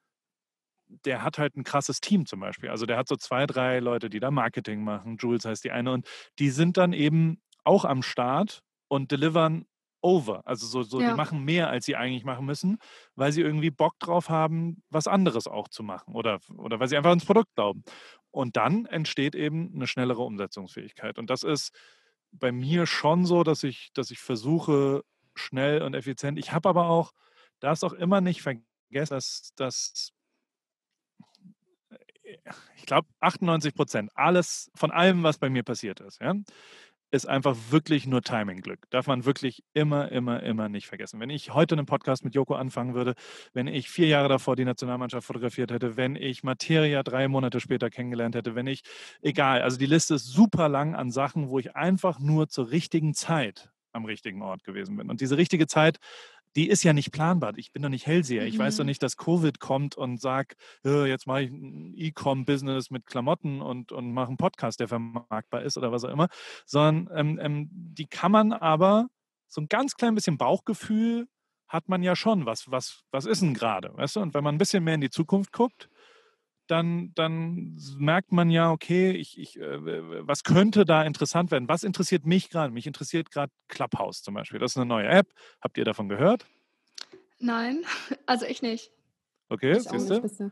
der hat halt ein krasses Team zum Beispiel. Also der hat so zwei, drei Leute, die da Marketing machen. Jules heißt die eine. Und die sind dann eben auch am Start und delivern over. Also so, so ja. die machen mehr, als sie eigentlich machen müssen, weil sie irgendwie Bock drauf haben, was anderes auch zu machen oder, oder weil sie einfach ins Produkt glauben. Und dann entsteht eben eine schnellere Umsetzungsfähigkeit. Und das ist bei mir schon so, dass ich, dass ich versuche, schnell und effizient. Ich habe aber auch, darfst auch immer nicht vergessen, dass, dass ich glaube, 98 Prozent, alles von allem, was bei mir passiert ist, ja, ist einfach wirklich nur Timing-Glück. Darf man wirklich immer, immer, immer nicht vergessen. Wenn ich heute einen Podcast mit Joko anfangen würde, wenn ich vier Jahre davor die Nationalmannschaft fotografiert hätte, wenn ich Materia drei Monate später kennengelernt hätte, wenn ich, egal, also die Liste ist super lang an Sachen, wo ich einfach nur zur richtigen Zeit am richtigen Ort gewesen bin. Und diese richtige Zeit die ist ja nicht planbar. Ich bin doch nicht Hellseher. Ich weiß doch mhm. nicht, dass Covid kommt und sagt, jetzt mache ich ein E-Com-Business mit Klamotten und, und mache einen Podcast, der vermarktbar ist oder was auch immer. Sondern ähm, ähm, die kann man aber so ein ganz klein bisschen Bauchgefühl hat man ja schon. Was, was, was ist denn gerade? Weißt du? Und wenn man ein bisschen mehr in die Zukunft guckt, dann, dann merkt man ja, okay, ich, ich, äh, was könnte da interessant werden? Was interessiert mich gerade? Mich interessiert gerade Clubhouse zum Beispiel. Das ist eine neue App. Habt ihr davon gehört? Nein, also ich nicht. Okay, siehst du?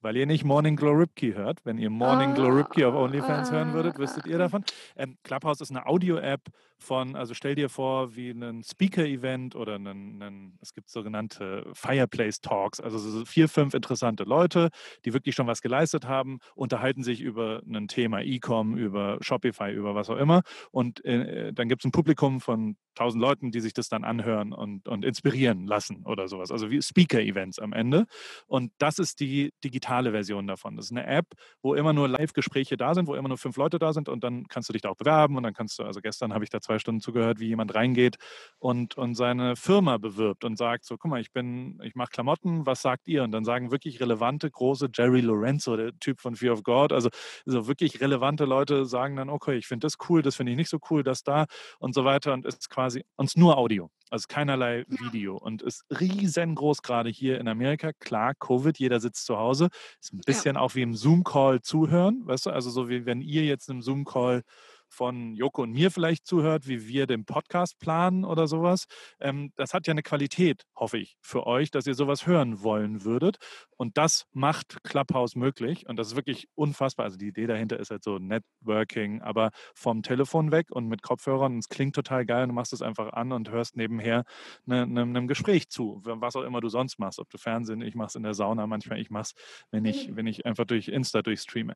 Weil ihr nicht Morning Glow Ripkey hört. Wenn ihr Morning ah, Glow Ripkey auf OnlyFans ah, hören würdet, wüsstet ihr davon. Ähm, Clubhouse ist eine Audio-App von, also stell dir vor, wie ein Speaker-Event oder einen, einen, es gibt sogenannte Fireplace-Talks, also so vier, fünf interessante Leute, die wirklich schon was geleistet haben, unterhalten sich über ein Thema E-Com, über Shopify, über was auch immer. Und äh, dann gibt es ein Publikum von tausend Leuten, die sich das dann anhören und, und inspirieren lassen oder sowas. Also wie Speaker-Events am Ende. Und das ist die digitale Version davon. Das ist eine App, wo immer nur Live-Gespräche da sind, wo immer nur fünf Leute da sind und dann kannst du dich da auch bewerben und dann kannst du, also gestern habe ich da zwei Stunden zugehört, wie jemand reingeht und, und seine Firma bewirbt und sagt so, guck mal, ich bin, ich mache Klamotten, was sagt ihr? Und dann sagen wirklich relevante, große Jerry Lorenzo, der Typ von Fear of God, also so wirklich relevante Leute sagen dann, okay, ich finde das cool, das finde ich nicht so cool, das da und so weiter und ist quasi uns nur Audio, also keinerlei Video und ist riesengroß gerade hier in Amerika. Klar, Covid, jeder sitzt zu Hause, ist ein bisschen ja. auch wie im Zoom-Call zuhören, weißt du, also so wie wenn ihr jetzt im Zoom-Call von Joko und mir vielleicht zuhört, wie wir den Podcast planen oder sowas. Ähm, das hat ja eine Qualität, hoffe ich, für euch, dass ihr sowas hören wollen würdet. Und das macht Clubhouse möglich. Und das ist wirklich unfassbar. Also die Idee dahinter ist halt so Networking, aber vom Telefon weg und mit Kopfhörern. Es klingt total geil. Du machst es einfach an und hörst nebenher ne, ne, einem Gespräch zu, was auch immer du sonst machst. Ob du Fernsehen, ich mache es in der Sauna, manchmal ich mache es, wenn ich, wenn ich einfach durch Insta durchstreame.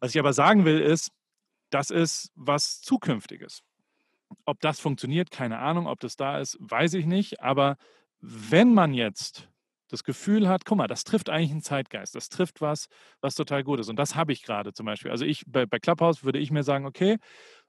Was ich aber sagen will, ist, das ist was Zukünftiges. Ob das funktioniert, keine Ahnung. Ob das da ist, weiß ich nicht. Aber wenn man jetzt das Gefühl hat, guck mal, das trifft eigentlich einen Zeitgeist, das trifft was, was total gut ist. Und das habe ich gerade zum Beispiel. Also ich bei, bei Clubhouse würde ich mir sagen, okay,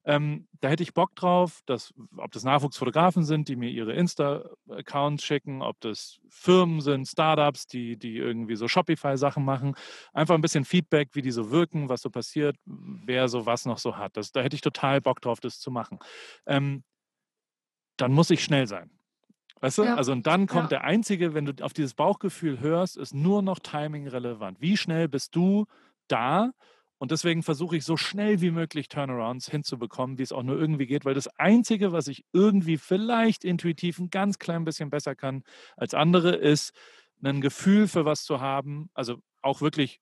ähm, da hätte ich Bock drauf, dass, ob das Nachwuchsfotografen sind, die mir ihre Insta-Accounts schicken, ob das Firmen sind, Startups, die, die irgendwie so Shopify-Sachen machen. Einfach ein bisschen Feedback, wie die so wirken, was so passiert, wer so was noch so hat. Das, da hätte ich total Bock drauf, das zu machen. Ähm, dann muss ich schnell sein. Weißt du? Ja. Also und dann kommt ja. der einzige, wenn du auf dieses Bauchgefühl hörst, ist nur noch Timing relevant. Wie schnell bist du da Und deswegen versuche ich so schnell wie möglich Turnarounds hinzubekommen, wie es auch nur irgendwie geht, weil das Einzige, was ich irgendwie vielleicht intuitiv ein ganz klein bisschen besser kann als andere, ist, ein Gefühl für was zu haben, also auch wirklich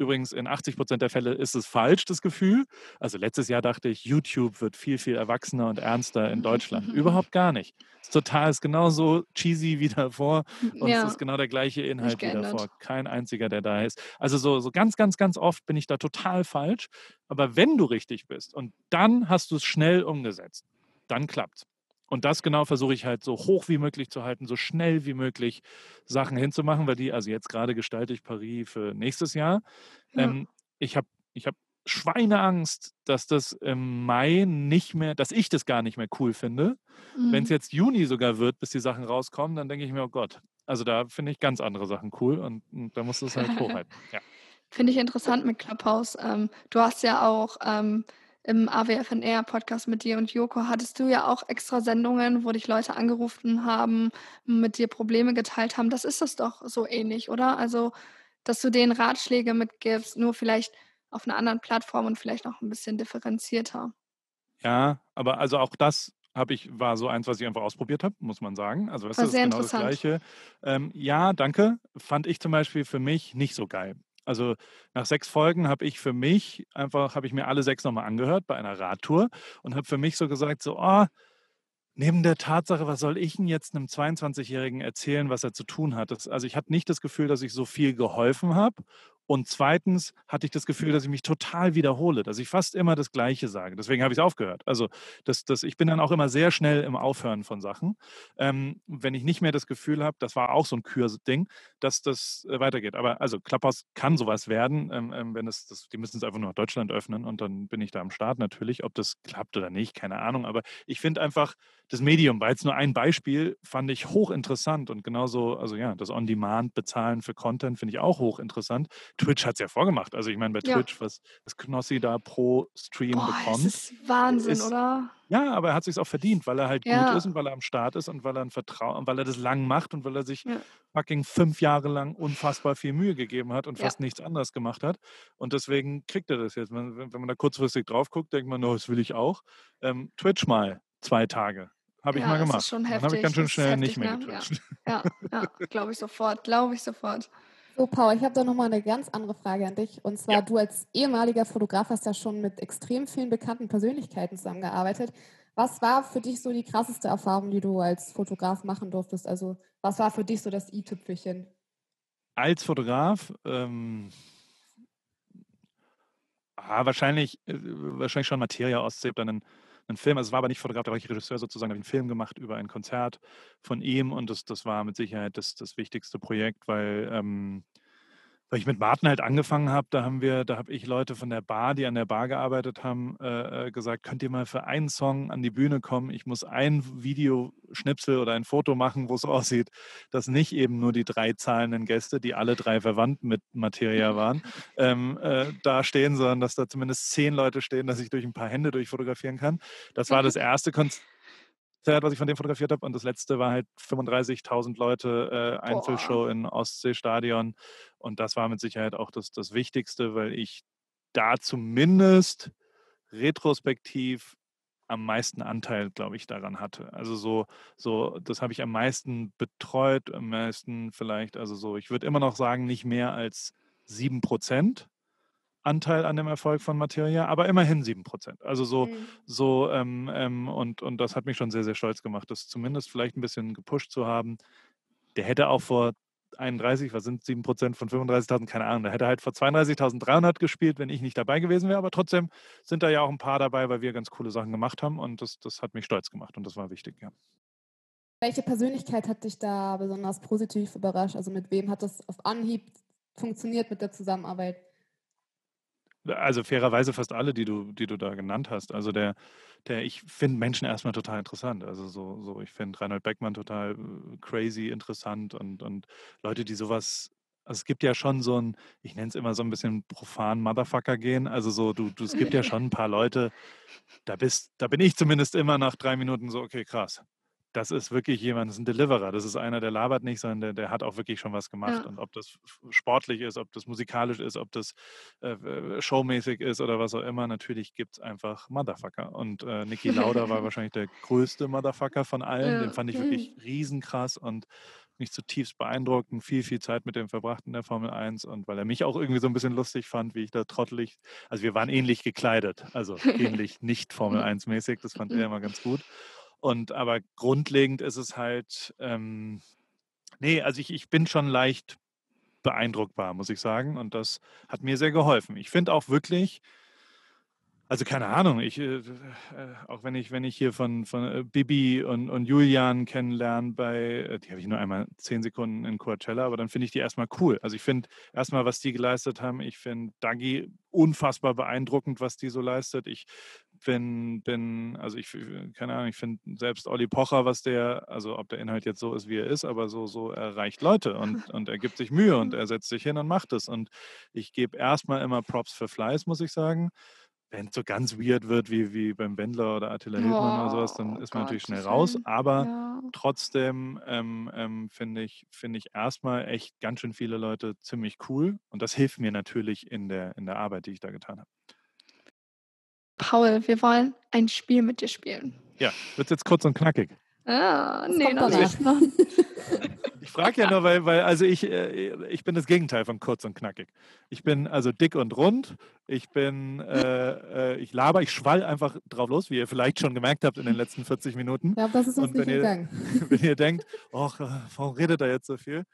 Übrigens, in 80 Prozent der Fälle ist es falsch, das Gefühl. Also letztes Jahr dachte ich, YouTube wird viel, viel erwachsener und ernster in Deutschland. Überhaupt gar nicht. Es ist total, ist genauso cheesy wie davor und ja. es ist genau der gleiche Inhalt wie davor. Kein einziger, der da ist. Also so, so ganz, ganz, ganz oft bin ich da total falsch. Aber wenn du richtig bist und dann hast du es schnell umgesetzt, dann klappt und das genau versuche ich halt so hoch wie möglich zu halten, so schnell wie möglich Sachen hinzumachen, weil die, also jetzt gerade gestalte ich Paris für nächstes Jahr. Ja. Ähm, ich habe ich hab Schweineangst, dass das im Mai nicht mehr, dass ich das gar nicht mehr cool finde. Mhm. Wenn es jetzt Juni sogar wird, bis die Sachen rauskommen, dann denke ich mir, oh Gott, also da finde ich ganz andere Sachen cool und, und da musst du es halt hochhalten. Ja. Finde ich interessant mit Clubhouse. Ähm, du hast ja auch ähm, im AWFNR-Podcast mit dir und Joko hattest du ja auch extra Sendungen, wo dich Leute angerufen haben, mit dir Probleme geteilt haben. Das ist es doch so ähnlich, oder? Also, dass du denen Ratschläge mitgibst, nur vielleicht auf einer anderen Plattform und vielleicht noch ein bisschen differenzierter. Ja, aber also auch das habe ich, war so eins, was ich einfach ausprobiert habe, muss man sagen. Also das war ist genau das Gleiche. Ähm, ja, danke. Fand ich zum Beispiel für mich nicht so geil. Also nach sechs Folgen habe ich für mich einfach, habe ich mir alle sechs nochmal angehört bei einer Radtour und habe für mich so gesagt, so, oh, neben der Tatsache, was soll ich denn jetzt einem 22-Jährigen erzählen, was er zu tun hat? Das, also ich hatte nicht das Gefühl, dass ich so viel geholfen habe und zweitens hatte ich das Gefühl, dass ich mich total wiederhole, dass ich fast immer das Gleiche sage. Deswegen habe ich es aufgehört. Also das, das, ich bin dann auch immer sehr schnell im Aufhören von Sachen. Ähm, wenn ich nicht mehr das Gefühl habe, das war auch so ein Kürding, dass das äh, weitergeht. Aber also Klapphaus kann sowas werden, ähm, ähm, wenn es, das, die müssen es einfach nur nach Deutschland öffnen und dann bin ich da am Start natürlich. Ob das klappt oder nicht, keine Ahnung. Aber ich finde einfach, das Medium war jetzt nur ein Beispiel, fand ich hochinteressant und genauso, also ja, das On-Demand-Bezahlen für Content finde ich auch hochinteressant. Twitch hat es ja vorgemacht. Also ich meine, bei ja. Twitch, was, was Knossi da pro Stream Boah, bekommt. Das ist Wahnsinn, ist, oder? Ja, aber er hat sich auch verdient, weil er halt ja. gut ist und weil er am Start ist und weil er ein Vertrauen, weil er das lang macht und weil er sich ja. fucking fünf Jahre lang unfassbar viel Mühe gegeben hat und fast nichts anderes gemacht hat. Und deswegen kriegt er das jetzt. Wenn, wenn man da kurzfristig drauf guckt, denkt man, no, das will ich auch. Ähm, Twitch mal zwei Tage. Habe ich ja, mal gemacht. Das ist schon heftig. Dann habe ich ganz schön schnell heftig, nicht mehr ne? getwitcht. Ja, ja, ja glaube ich sofort. Glaube ich sofort. So, Paul, ich habe da nochmal eine ganz andere Frage an dich. Und zwar, ja. du als ehemaliger Fotograf hast ja schon mit extrem vielen bekannten Persönlichkeiten zusammengearbeitet. Was war für dich so die krasseste Erfahrung, die du als Fotograf machen durftest? Also, was war für dich so das i-Tüpfelchen? Als Fotograf? Ähm, ah, wahrscheinlich, äh, wahrscheinlich schon Materia Ostsee, dann ein einen Film, also es war aber nicht Fotograf, da war ich Regisseur sozusagen, habe einen Film gemacht über ein Konzert von ihm und das, das war mit Sicherheit das, das wichtigste Projekt, weil ähm, weil ich mit Martin halt angefangen habe, da haben wir, da habe ich Leute von der Bar, die an der Bar gearbeitet haben, äh, äh, gesagt, könnt ihr mal für einen Song an die Bühne kommen? Ich muss ein Videoschnipsel oder ein Foto machen, wo es aussieht, dass nicht eben nur die drei zahlenden Gäste, die alle drei verwandt mit Materia waren, ähm, äh, da stehen, sondern dass da zumindest zehn Leute stehen, dass ich durch ein paar Hände durchfotografieren kann. Das war das erste Konzert Konzert, was ich von dem fotografiert habe. Und das letzte war halt 35.000 Leute, äh, Einzelshow in Ostseestadion. Und das war mit Sicherheit auch das, das Wichtigste, weil ich da zumindest retrospektiv am meisten Anteil, glaube ich, daran hatte. Also so, so, das habe ich am meisten betreut, am meisten vielleicht, also so, ich würde immer noch sagen, nicht mehr als sieben Prozent Anteil an dem Erfolg von Materia, aber immerhin 7 Prozent. Also so, mhm. so ähm, ähm, und, und das hat mich schon sehr, sehr stolz gemacht, das zumindest vielleicht ein bisschen gepusht zu haben. Der hätte auch vor 31, was sind 7 Prozent von 35.000, keine Ahnung, der hätte halt vor 32.300 gespielt, wenn ich nicht dabei gewesen wäre, aber trotzdem sind da ja auch ein paar dabei, weil wir ganz coole Sachen gemacht haben und das, das hat mich stolz gemacht und das war wichtig, ja. Welche Persönlichkeit hat dich da besonders positiv überrascht? Also mit wem hat das auf Anhieb funktioniert mit der Zusammenarbeit? Also fairerweise fast alle, die du, die du da genannt hast. Also der, der, ich finde Menschen erstmal total interessant. Also so, so ich finde Reinhold Beckmann total äh, crazy interessant und, und Leute, die sowas also es gibt ja schon so ein, ich nenne es immer so ein bisschen profan Motherfucker gehen. Also so, du, du, es gibt ja schon ein paar Leute, da bist, da bin ich zumindest immer nach drei Minuten so, okay, krass. Das ist wirklich jemand, das ist ein Deliverer. Das ist einer, der labert nicht, sondern der, der hat auch wirklich schon was gemacht. Ja. Und ob das sportlich ist, ob das musikalisch ist, ob das äh, äh, showmäßig ist oder was auch immer, natürlich gibt es einfach Motherfucker. Und äh, Niki Lauda war wahrscheinlich der größte Motherfucker von allen. Ja. Den fand ich wirklich riesenkrass und mich zutiefst beeindruckt und viel, viel Zeit mit dem verbracht in der Formel 1 und weil er mich auch irgendwie so ein bisschen lustig fand, wie ich da trottelig, also wir waren ähnlich gekleidet, also ähnlich nicht Formel 1 mäßig, das fand er immer ganz gut. Und aber grundlegend ist es halt, ähm, nee, also ich, ich bin schon leicht beeindruckbar, muss ich sagen. Und das hat mir sehr geholfen. Ich finde auch wirklich, also keine Ahnung, ich, äh, äh, auch wenn ich, wenn ich hier von, von äh, Bibi und, und Julian kennenlerne bei, äh, die habe ich nur einmal zehn Sekunden in Coachella, aber dann finde ich die erstmal cool. Also ich finde erstmal, was die geleistet haben, ich finde Dagi unfassbar beeindruckend, was die so leistet. Ich bin, bin, also ich, keine Ahnung, ich finde selbst Olli Pocher, was der, also ob der Inhalt jetzt so ist, wie er ist, aber so, so erreicht Leute und, und er gibt sich Mühe und er setzt sich hin und macht es. Und ich gebe erstmal immer Props für Fleiß, muss ich sagen wenn es so ganz weird wird wie, wie beim Wendler oder Attila Hildmann oder sowas, dann Oh ist man natürlich Gott, schnell raus. Aber Ja. trotzdem ähm, ähm, finde ich, finde ich erstmal echt ganz schön viele Leute ziemlich cool. Und das hilft mir natürlich in der, in der Arbeit, die ich da getan habe. Paul, wir wollen ein Spiel mit dir spielen. Ja, wird jetzt kurz und knackig. Ah, Das nee, noch nicht. Noch. Ich frage ja nur, weil, weil also ich, äh, ich bin das Gegenteil von kurz und knackig. Ich bin also dick und rund. Ich bin, äh, äh, ich laber, ich schwall einfach drauf los, wie ihr vielleicht schon gemerkt habt in den letzten 40 Minuten. Ja, das ist uns Und nicht wenn ihr-. Wenn ihr denkt, ach, äh, warum redet er jetzt so viel?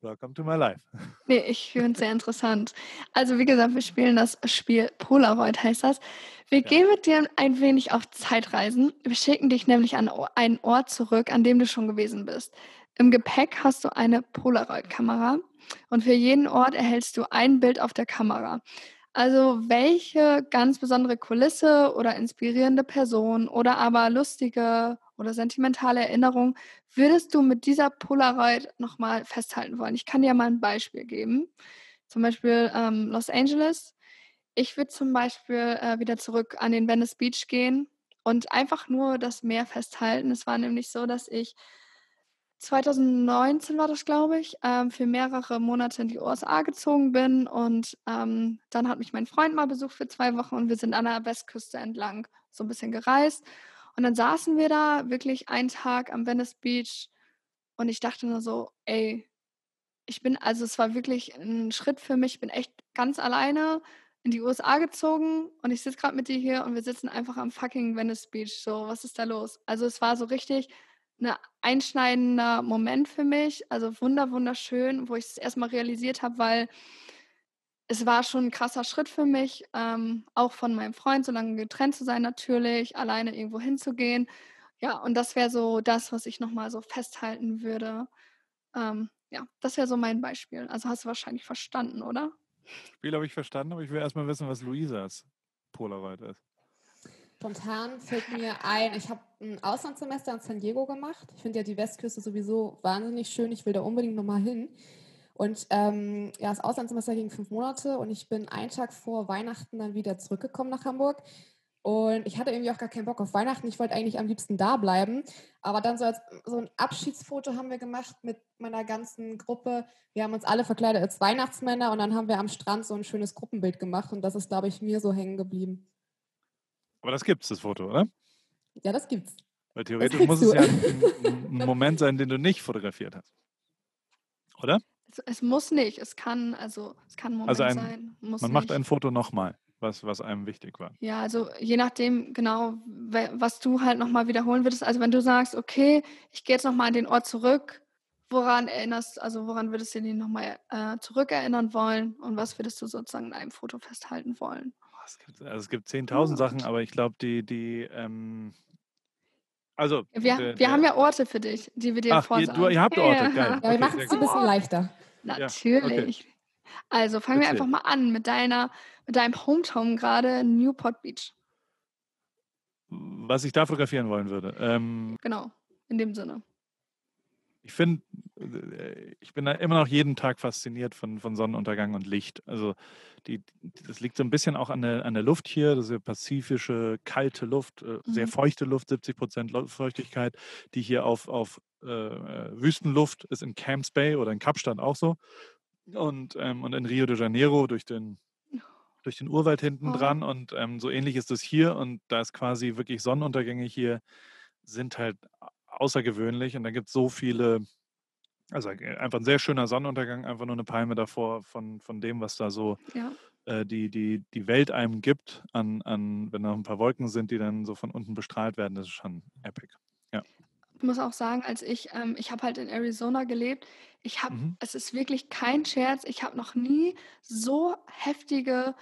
Welcome to my life. Nee, ich finde es sehr interessant. Also wie gesagt, wir spielen das Spiel Polaroid, heißt das. Wir Ja. gehen mit dir ein wenig auf Zeitreisen. Wir schicken dich nämlich an einen Ort zurück, an dem du schon gewesen bist. Im Gepäck hast du eine Polaroid-Kamera und für jeden Ort erhältst du ein Bild auf der Kamera. Also welche ganz besondere Kulisse oder inspirierende Person oder aber lustige oder sentimentale Erinnerung würdest du mit dieser Polaroid nochmal festhalten wollen? Ich kann dir mal ein Beispiel geben. Zum Beispiel ähm, Los Angeles. Ich würde zum Beispiel äh, wieder zurück an den Venice Beach gehen und einfach nur das Meer festhalten. Es war nämlich so, dass ich 2019 war das, glaube ich, ähm, für mehrere Monate in die USA gezogen bin und ähm, dann hat mich mein Freund mal besucht für zwei Wochen und wir sind an der Westküste entlang so ein bisschen gereist und dann saßen wir da wirklich einen Tag am Venice Beach und ich dachte nur so, ey, ich bin, also es war wirklich ein Schritt für mich, ich bin echt ganz alleine in die USA gezogen und ich sitze gerade mit dir hier und wir sitzen einfach am fucking Venice Beach. So, was ist da los? Also es war so richtig ein einschneidender Moment für mich, also wunder, wunderschön, wo ich es erstmal realisiert habe, weil es war schon ein krasser Schritt für mich, ähm, auch von meinem Freund so lange getrennt zu sein natürlich, alleine irgendwo hinzugehen. Ja, und das wäre so das, was ich nochmal so festhalten würde. Ähm, ja, das wäre so mein Beispiel. Also hast du wahrscheinlich verstanden, oder? Spiel habe ich verstanden, aber ich will erstmal wissen, was Luisas Polaroid ist. Spontan fällt mir ein, ich habe ein Auslandssemester in San Diego gemacht. Ich finde ja die Westküste sowieso wahnsinnig schön. Ich will da unbedingt nochmal hin. Und ähm, ja, das Auslandssemester ging fünf Monate und ich bin einen Tag vor Weihnachten dann wieder zurückgekommen nach Hamburg. Und ich hatte irgendwie auch gar keinen Bock auf Weihnachten. Ich wollte eigentlich am liebsten da bleiben. Aber dann so, als, so ein Abschiedsfoto haben wir gemacht mit meiner ganzen Gruppe. Wir haben uns alle verkleidet als Weihnachtsmänner und dann haben wir am Strand so ein schönes Gruppenbild gemacht. Und das ist, glaube ich, mir so hängen geblieben. Aber das gibt es, das Foto, oder? Ja, das gibt's. Weil theoretisch muss es du. ja ein, ein Moment sein, den du nicht fotografiert hast. Oder? Es, es muss nicht, es kann, also es kann ein Moment Also ein- sein. Muss Man macht nicht. ein Foto nochmal, was, was einem wichtig war. Ja, also je nachdem, genau, was du halt nochmal wiederholen würdest. Also wenn du sagst, okay, ich gehe jetzt nochmal an den Ort zurück, woran erinnerst, also woran würdest du den nochmal äh, zurückerinnern wollen und was würdest du sozusagen in einem Foto festhalten wollen? Es gibt, also es gibt 10.000 Ja. Sachen, aber ich glaube, die, die, ähm, also. Wir, der- wir der- haben ja Orte für dich, die wir dir Ach, ihr, vorsagen. du, ihr habt Orte, geil. Ja, wir Okay, machen es ein bisschen leichter. Natürlich. Also fangen wir Erzähl. einfach mal an mit deiner, mit deinem Hometown gerade Newport Beach. Was ich da fotografieren wollen würde. Ähm, Genau, in dem Sinne. Ich finde, äh, ich bin da immer noch jeden Tag fasziniert von, von Sonnenuntergang und Licht. Also die, das liegt so ein bisschen auch an der, an der Luft hier, das ist ja pazifische, kalte Luft, äh, sehr Mhm. feuchte Luft, 70 Prozent Feuchtigkeit, die hier auf, auf äh, Wüstenluft ist in Camps Bay oder in Kapstadt auch so. Und, ähm, und in Rio de Janeiro durch den, durch den Urwald hinten Oh. dran. Und ähm, so ähnlich ist es hier. Und da ist quasi wirklich Sonnenuntergänge hier sind halt außergewöhnlich. Und da gibt es so viele, also äh, einfach ein sehr schöner Sonnenuntergang, einfach nur eine Palme davor von, von dem, was da so Ja. äh, die, die, die Welt einem gibt, an, an, wenn da noch ein paar Wolken sind, die dann so von unten bestrahlt werden, das ist schon epic. Ich muss auch sagen, als ich, ähm, ich habe halt in Arizona gelebt, ich habe, Mhm. es ist wirklich kein Scherz, ich habe noch nie so heftige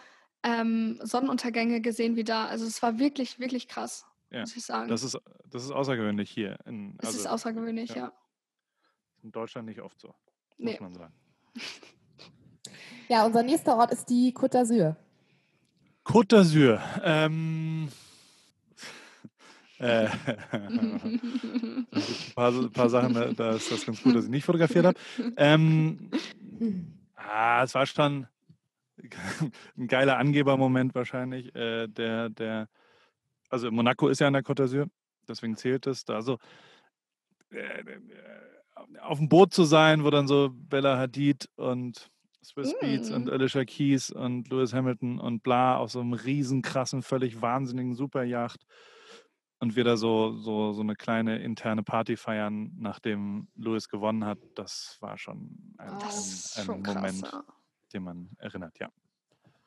ähm, Sonnenuntergänge gesehen wie da. Also es war wirklich, wirklich krass, Ja, muss ich sagen. Das ist, das ist außergewöhnlich hier. In, es ist also außergewöhnlich, ja. ja. in Deutschland nicht oft so, Nee. muss man sagen. Ja, unser nächster Ort ist die Côte d'Azur. Côte d'Azur. Ähm, äh, ein paar, ein paar Sachen, da, da ist das ganz gut, dass ich nicht fotografiert habe. Ähm, ah, es war schon ein geiler Angebermoment wahrscheinlich. Äh, der, der, also Monaco ist ja an der Côte d'Azur, deswegen zählt es. Da also äh, äh, auf dem Boot zu sein, wo dann so Bella Hadid und Swiss Beats und Mm. Alicia Keys und Lewis Hamilton und bla auf so einem riesen krassen, völlig wahnsinnigen Superjacht und wir da so, so, so eine kleine interne Party feiern, nachdem Lewis gewonnen hat, das war schon ein, ein, ist ein schon Moment, den man erinnert, ja.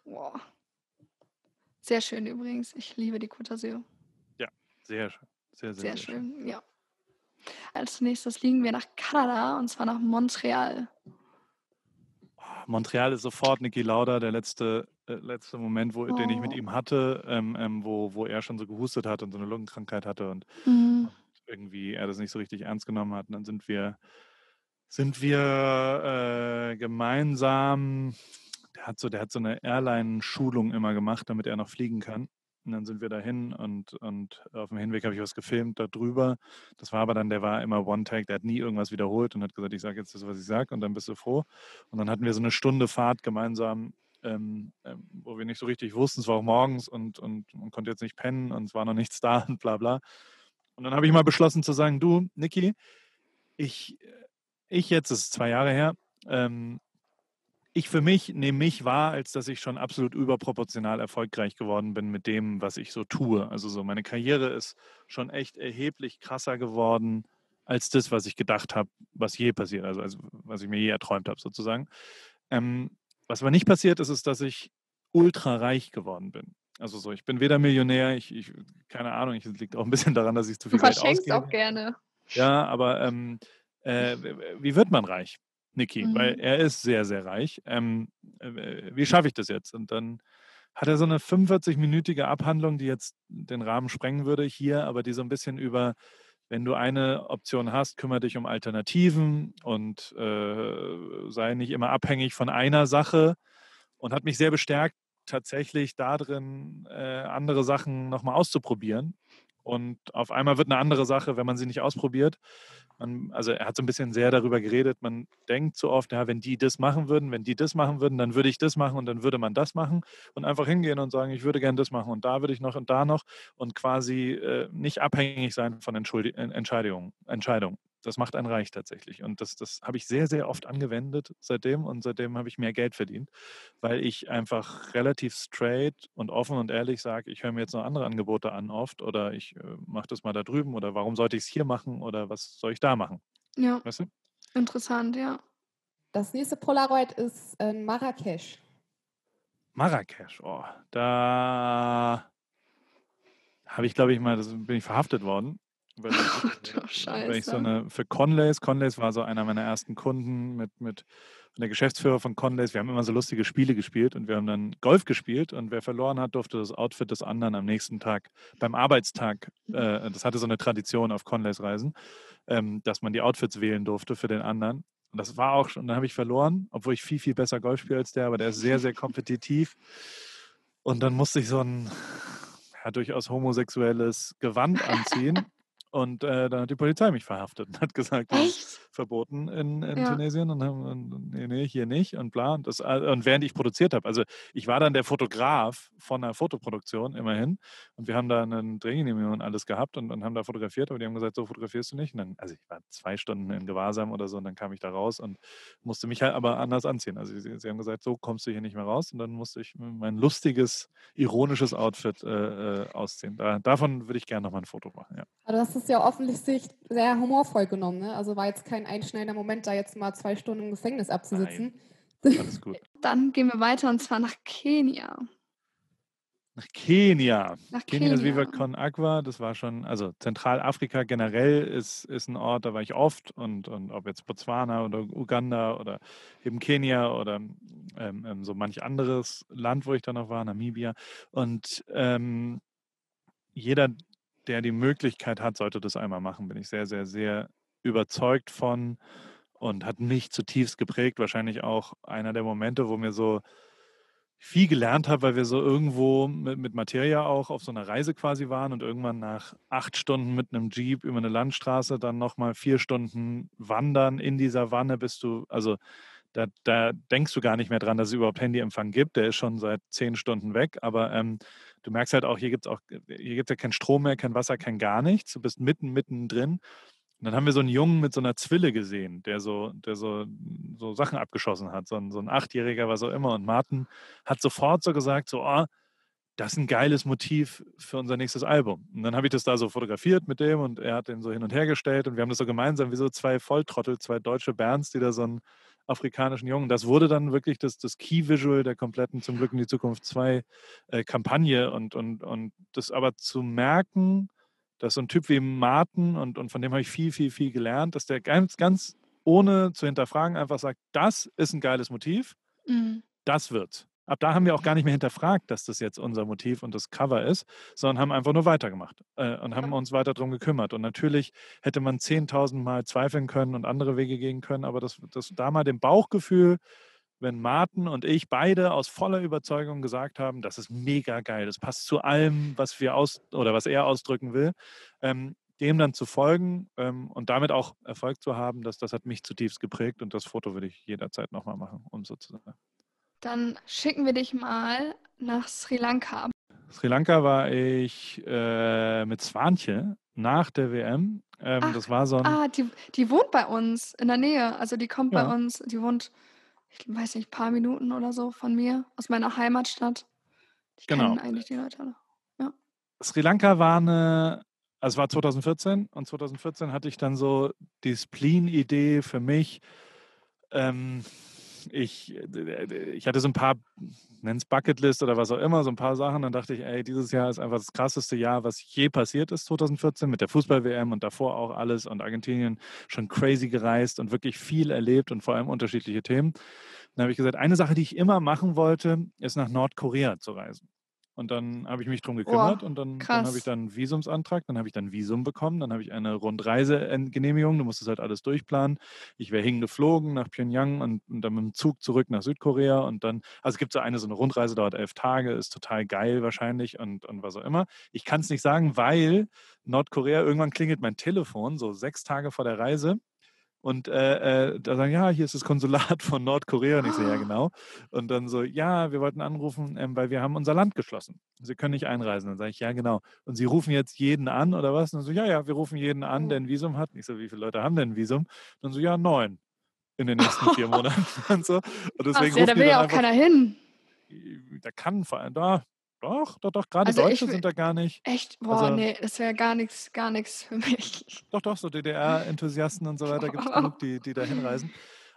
Wow. Sehr schön übrigens. Ich liebe die Côte d'Azur. Sehr schön. Sehr, sehr, Sehr, sehr, schön. schön, ja. Als nächstes fliegen wir nach Kanada und zwar nach Montreal. Oh, Montreal ist sofort Niki Lauda, der letzte, äh, letzte Moment, wo, den ich mit Oh. ihm hatte, ähm, ähm, wo, wo er schon so gehustet hat und so eine Lungenkrankheit hatte und Mhm. irgendwie er das nicht so richtig ernst genommen hat. Und dann sind wir, sind wir äh, gemeinsam, der hat so, der hat so eine Airline-Schulung immer gemacht, damit er noch fliegen kann. Und dann sind wir dahin und, und auf dem Hinweg habe ich was gefilmt darüber. Das war aber dann, der war immer One-Tag, der hat nie irgendwas wiederholt und hat gesagt, ich sage jetzt das, was ich sage und dann bist du froh. Und dann hatten wir so eine Stunde Fahrt gemeinsam, ähm, ähm, wo wir nicht so richtig wussten, es war auch morgens und, und man konnte jetzt nicht pennen und es war noch nichts da und bla bla. Und dann habe ich mal beschlossen zu sagen, du, Niki, ich, ich jetzt, ist zwei Jahre her, ähm, ich für mich nehme mich wahr, als dass ich schon absolut überproportional erfolgreich geworden bin mit dem, was ich so tue. Also so meine Karriere ist schon echt erheblich krasser geworden als das, was ich gedacht habe, was je passiert, also, also was ich mir je erträumt habe sozusagen. Ähm, was aber nicht passiert ist, ist, dass ich ultra reich geworden bin. Also so, ich bin weder Millionär, ich, ich keine Ahnung, ich- es liegt auch ein bisschen daran, dass ich zu Du viel Geld verschenkst ausgebe. auch gerne. Ja, aber ähm, äh, wie wird man reich, Niki? Weil Mhm. er ist sehr, sehr reich. Ähm, äh, wie schaffe ich das jetzt? Und dann hat er so eine 45-minütige Abhandlung, die jetzt den Rahmen sprengen würde hier, aber die so ein bisschen über, wenn du eine Option hast, kümmere dich um Alternativen und äh, sei nicht immer abhängig von einer Sache und hat mich sehr bestärkt, tatsächlich darin äh, andere Sachen nochmal auszuprobieren. Und auf einmal wird eine andere Sache, wenn man sie nicht ausprobiert. Man, also er hat so ein bisschen sehr darüber geredet, man denkt so oft, ja, wenn die das machen würden, wenn die das machen würden, dann würde ich das machen und dann würde man das machen und einfach hingehen und sagen, ich würde gerne das machen und da würde ich noch und da noch und quasi äh, nicht abhängig sein von Entschuldi Ent- Entscheidungen. Entscheidungen. Das macht einen reich tatsächlich. Und das, das habe ich sehr, sehr oft angewendet seitdem und seitdem habe ich mehr Geld verdient, weil ich einfach relativ straight und offen und ehrlich sage, ich höre mir jetzt noch andere Angebote an oft oder ich äh, mache das mal da drüben oder warum sollte ich es hier machen oder was soll ich da machen? Ja, Weißt du? interessant, ja. Das nächste Polaroid ist in Marrakesch. Marrakesch, oh, da habe ich, glaube ich, mal, das bin ich verhaftet worden. Weil ich, Oh, weil ich so eine, für Conlays, Conlays war so einer meiner ersten Kunden mit, mit der Geschäftsführer von Conlays. Wir haben immer so lustige Spiele gespielt und wir haben dann Golf gespielt und wer verloren hat, durfte das Outfit des anderen am nächsten Tag beim Arbeitstag, äh, das hatte so eine Tradition auf Conlays Reisen, ähm, dass man die Outfits wählen durfte für den anderen. Und das war auch schon, dann habe ich verloren, obwohl ich viel, viel besser Golf spiele als der, aber der ist sehr, sehr kompetitiv. Und dann musste ich so ein ja, durchaus homosexuelles Gewand anziehen Und äh, dann hat die Polizei mich verhaftet und hat gesagt, das ist verboten in, in Ja. Tunesien und, haben- und nee, nee, hier nicht und bla. Und, das, und während ich produziert habe, also ich war dann der Fotograf von einer Fotoproduktion immerhin und wir haben da eine Drehgenehmigung und alles gehabt und, und haben da fotografiert, aber die haben gesagt, so fotografierst du nicht. Und dann, also ich war zwei Stunden in Gewahrsam oder so und dann kam ich da raus und musste mich halt aber anders anziehen. Also sie, sie haben gesagt, so kommst du hier nicht mehr raus und dann musste ich mein lustiges, ironisches Outfit äh, äh, ausziehen. Da, davon würde ich gerne nochmal ein Foto machen, ja. Ist ja offensichtlich sehr humorvoll genommen. Ne? Also war jetzt kein einschneidender Moment, da jetzt mal zwei Stunden im Gefängnis abzusitzen. Alles gut. Dann gehen wir weiter und zwar nach Kenia. Nach Kenia. Nach Kenia ist Kenia. Viva Con Agua, das war schon, also Zentralafrika generell ist, ist ein Ort, da war ich oft und, und ob jetzt Botswana oder Uganda oder eben Kenia oder ähm, ähm, so manch anderes Land, wo ich da noch war, Namibia. Und ähm, jeder, der die Möglichkeit hat, sollte das einmal machen, bin ich sehr, sehr, sehr überzeugt von und hat mich zutiefst geprägt. Wahrscheinlich auch einer der Momente, wo mir so viel gelernt habe, weil wir so irgendwo mit, mit Materia auch auf so einer Reise quasi waren und irgendwann nach acht Stunden mit einem Jeep über eine Landstraße dann nochmal vier Stunden wandern in die Savanne bist du, also da, da denkst du gar nicht mehr dran, dass es überhaupt Handyempfang gibt. Der ist schon seit zehn Stunden weg, aber ähm, du merkst halt auch, hier gibt es auch, hier gibt ja keinen Strom mehr, kein Wasser, kein gar nichts. Du bist mitten, mitten drin. Und dann haben wir so einen Jungen mit so einer Zwille gesehen, der so, der so, so Sachen abgeschossen hat, so ein, so ein Achtjähriger, was auch immer. Und Martin hat sofort so gesagt, so, oh, das ist ein geiles Motiv für unser nächstes Album. Und dann habe ich das da so fotografiert mit dem und er hat den so hin und her gestellt und wir haben das so gemeinsam wie so zwei Volltrottel, zwei deutsche Bands, die da so einen afrikanischen Jungen. Das wurde dann wirklich das, das Key-Visual der kompletten Zum Glück in die Zukunft 2 äh, Kampagne und, und, und das aber zu merken, dass so ein Typ wie Martin und, und von dem habe ich viel, viel, viel gelernt, dass der ganz, ganz ohne zu hinterfragen einfach sagt, das ist ein geiles Motiv, Mhm. das wird's. Ab da haben wir auch gar nicht mehr hinterfragt, dass das jetzt unser Motiv und das Cover ist, sondern haben einfach nur weitergemacht äh, und haben uns weiter darum gekümmert. Und natürlich hätte man 10.000 Mal zweifeln können und andere Wege gehen können, aber das, das da mal dem Bauchgefühl, wenn Martin und ich beide aus voller Überzeugung gesagt haben, das ist mega geil, das passt zu allem, was wir aus oder was er ausdrücken will, ähm, dem dann zu folgen ähm, und damit auch Erfolg zu haben, das, das hat mich zutiefst geprägt und das Foto würde ich jederzeit nochmal machen, um so zu sagen. Dann schicken wir dich mal nach Sri Lanka. Sri Lanka war ich äh, mit Swanche nach der WM. Ähm, Ach, das war so ein, Ah, die, die wohnt bei uns in der Nähe. Also die kommt bei Ja. uns, die wohnt, ich weiß nicht, ein paar Minuten oder so von mir, aus meiner Heimatstadt. Ich Genau. kenne eigentlich die Leute alle. Sri Lanka war eine, also es war 2014 und 2014 hatte ich dann so die Spleen-Idee für mich. Ähm, ich, äh, ich hatte so ein paar, nenn's Bucketlist oder was auch immer, so ein paar Sachen. Dann dachte ich, ey, dieses Jahr ist einfach das krasseste Jahr, was je passiert ist, 2014, mit der Fußball-WM und davor auch alles und Argentinien schon crazy gereist und wirklich viel erlebt und vor allem unterschiedliche Themen. Dann habe ich gesagt, eine Sache, die ich immer machen wollte, ist nach Nordkorea zu reisen. Und dann habe ich mich drum gekümmert und dann, dann habe ich dann einen Visumsantrag, dann habe ich dann ein Visum bekommen, dann habe ich eine Rundreisegenehmigung, du musst es halt alles durchplanen. Ich wäre hingeflogen nach Pyongyang und, und dann mit dem Zug zurück nach Südkorea und dann, also es gibt so eine, so eine Rundreise, dauert elf Tage, ist total geil wahrscheinlich und, und was auch immer. Ich kann es nicht sagen, weil Nordkorea, irgendwann klingelt mein Telefon, so sechs Tage vor der Reise. Und äh, äh, da sagen, ja, hier ist das Konsulat von Nordkorea. Und ich so, ja, Ah. genau. Und dann so, ja, wir wollten anrufen, ähm, weil wir haben unser Land geschlossen. Sie können nicht einreisen. Dann sage ich, ja, genau. Und Sie rufen jetzt jeden an oder was? Und dann so, ja, ja, wir rufen jeden an, der ein Visum hat. Und ich so, wie viele Leute haben denn ein Visum? Und dann so, ja, neun in den nächsten vier Monaten und so. Und deswegen Krass, ja, da will ja auch einfach, keiner hin. da kann vor allem, da, doch, doch, doch, gerade Also Deutsche will- sind da gar nicht. Echt? Boah, Also- nee, das wäre gar nichts, gar nichts für mich. Doch, doch, so DDR-Enthusiasten und so weiter gibt es genug, die, die da hinreisen.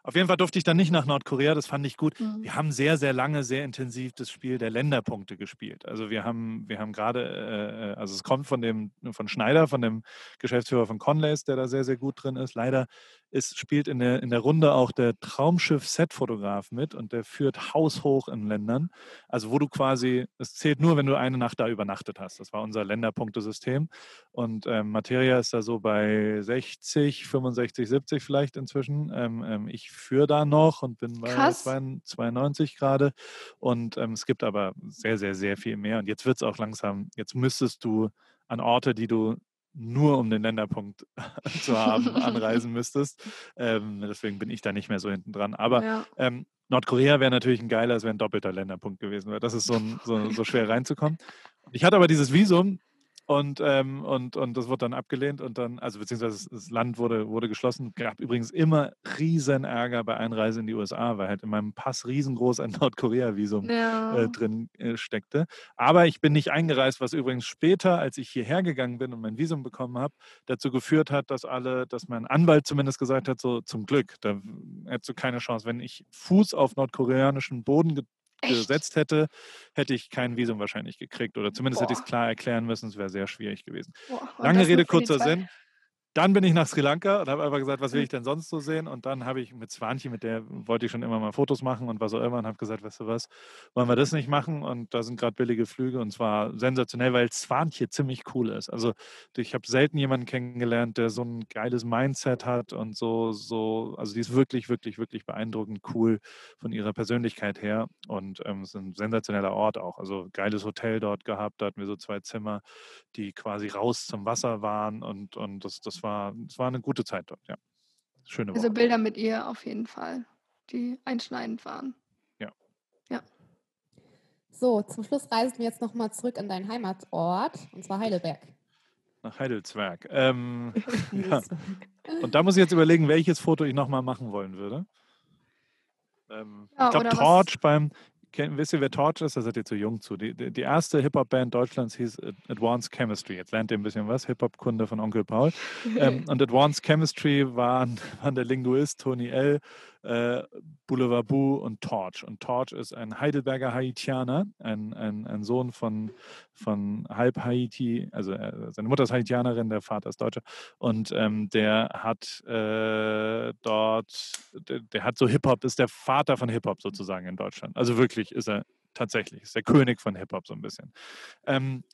Auf jeden Fall durfte ich dann nicht nach Nordkorea, das fand ich gut. Mhm. Wir haben sehr, sehr lange, sehr intensiv das Spiel der Länderpunkte gespielt. Also wir haben, wir haben gerade, äh, äh, also es kommt von dem, von Schneider, von dem Geschäftsführer von Conlays, der da sehr, sehr gut drin ist. Leider ist, spielt in der, in der Runde auch der Traumschiff-Set-Fotograf mit und der führt haushoch in Ländern. Also wo du quasi, es zählt nur, wenn du eine Nacht da übernachtet hast. Das war unser Länderpunktesystem. Und ähm, Materia ist da so bei 60, 65, 70 vielleicht inzwischen. Ähm, ähm, ich führe da noch und bin bei Krass. 92 92 gerade. Und ähm, es gibt aber sehr, sehr, sehr viel mehr. Und jetzt wird es auch langsam, jetzt müsstest du an Orte, die du nur um den Länderpunkt zu haben, anreisen müsstest. Ähm, deswegen bin ich da nicht mehr so hinten dran. Aber ja. ähm, Nordkorea wäre natürlich ein geiler, es wäre ein doppelter Länderpunkt gewesen. Das ist so, ein, so, so schwer reinzukommen. Ich hatte aber dieses Visum und, ähm, und, und das wurde dann abgelehnt und dann, also beziehungsweise das Land wurde, wurde geschlossen. Gab übrigens immer riesen Ärger bei Einreise in die USA, weil halt in meinem Pass riesengroß ein Nordkorea-Visum äh, ja. äh, drin äh, steckte. Aber ich bin nicht eingereist, was übrigens später, als ich hierher gegangen bin und mein Visum bekommen habe, dazu geführt hat, dass alle, dass mein Anwalt zumindest gesagt hat, so zum Glück, da hättest du keine Chance. Wenn ich Fuß auf nordkoreanischen Boden Echt? gesetzt hätte, hätte ich kein Visum wahrscheinlich gekriegt. Oder zumindest Boah. hätte ich es klar erklären müssen. Es wäre sehr schwierig gewesen. Boah, Lange Rede, kurzer Sinn. Dann bin ich nach Sri Lanka und habe einfach gesagt, was will hm. ich denn sonst so sehen? Und dann habe ich mit Swanchi, mit der wollte ich schon immer mal Fotos machen und was auch immer, und habe gesagt, weißt du was, wollen wir das nicht machen? Und da sind gerade billige Flüge und zwar sensationell, weil Swanchi ziemlich cool ist. Also ich habe selten jemanden kennengelernt, der so ein geiles Mindset hat und so, so, also die ist wirklich, wirklich, wirklich beeindruckend cool von ihrer Persönlichkeit her. Und ähm, ist ein sensationeller Ort auch. Also geiles Hotel dort gehabt, da hatten wir so zwei Zimmer, die quasi raus zum Wasser waren und, und das, das war, es war eine gute Zeit dort, ja. Schöne also Woche. Also Bilder mit ihr auf jeden Fall, die einschneidend waren. Ja. Ja. So, zum Schluss reisen wir jetzt nochmal zurück an deinen Heimatort, und zwar Heidelberg. Nach Heidelzwerg. Ähm, ja. Und da muss ich jetzt überlegen, welches Foto ich nochmal machen wollen würde. Ähm, ja, ich glaube, Torch beim, Kennt, wisst ihr, wer Torch ist? Da seid ihr zu jung zu. Die, die, erste Hip-Hop-Band Deutschlands hieß Advanced Chemistry. Jetzt lernt ihr ein bisschen was. Hip-Hop-Kunde von Onkel Paul. ähm, und Advanced Chemistry waren, waren der Linguist Tony L., äh, Boulevard Boo und Torch. Und Torch ist ein Heidelberger Haitianer, ein, ein, ein Sohn von, von halb Haiti, also äh, seine Mutter ist Haitianerin, der Vater ist Deutscher. Und ähm, der hat äh, dort, der, der, hat so Hip-Hop, ist der Vater von Hip-Hop sozusagen in Deutschland. Also wirklich ist er tatsächlich, ist der König von Hip-Hop so ein bisschen. Ähm,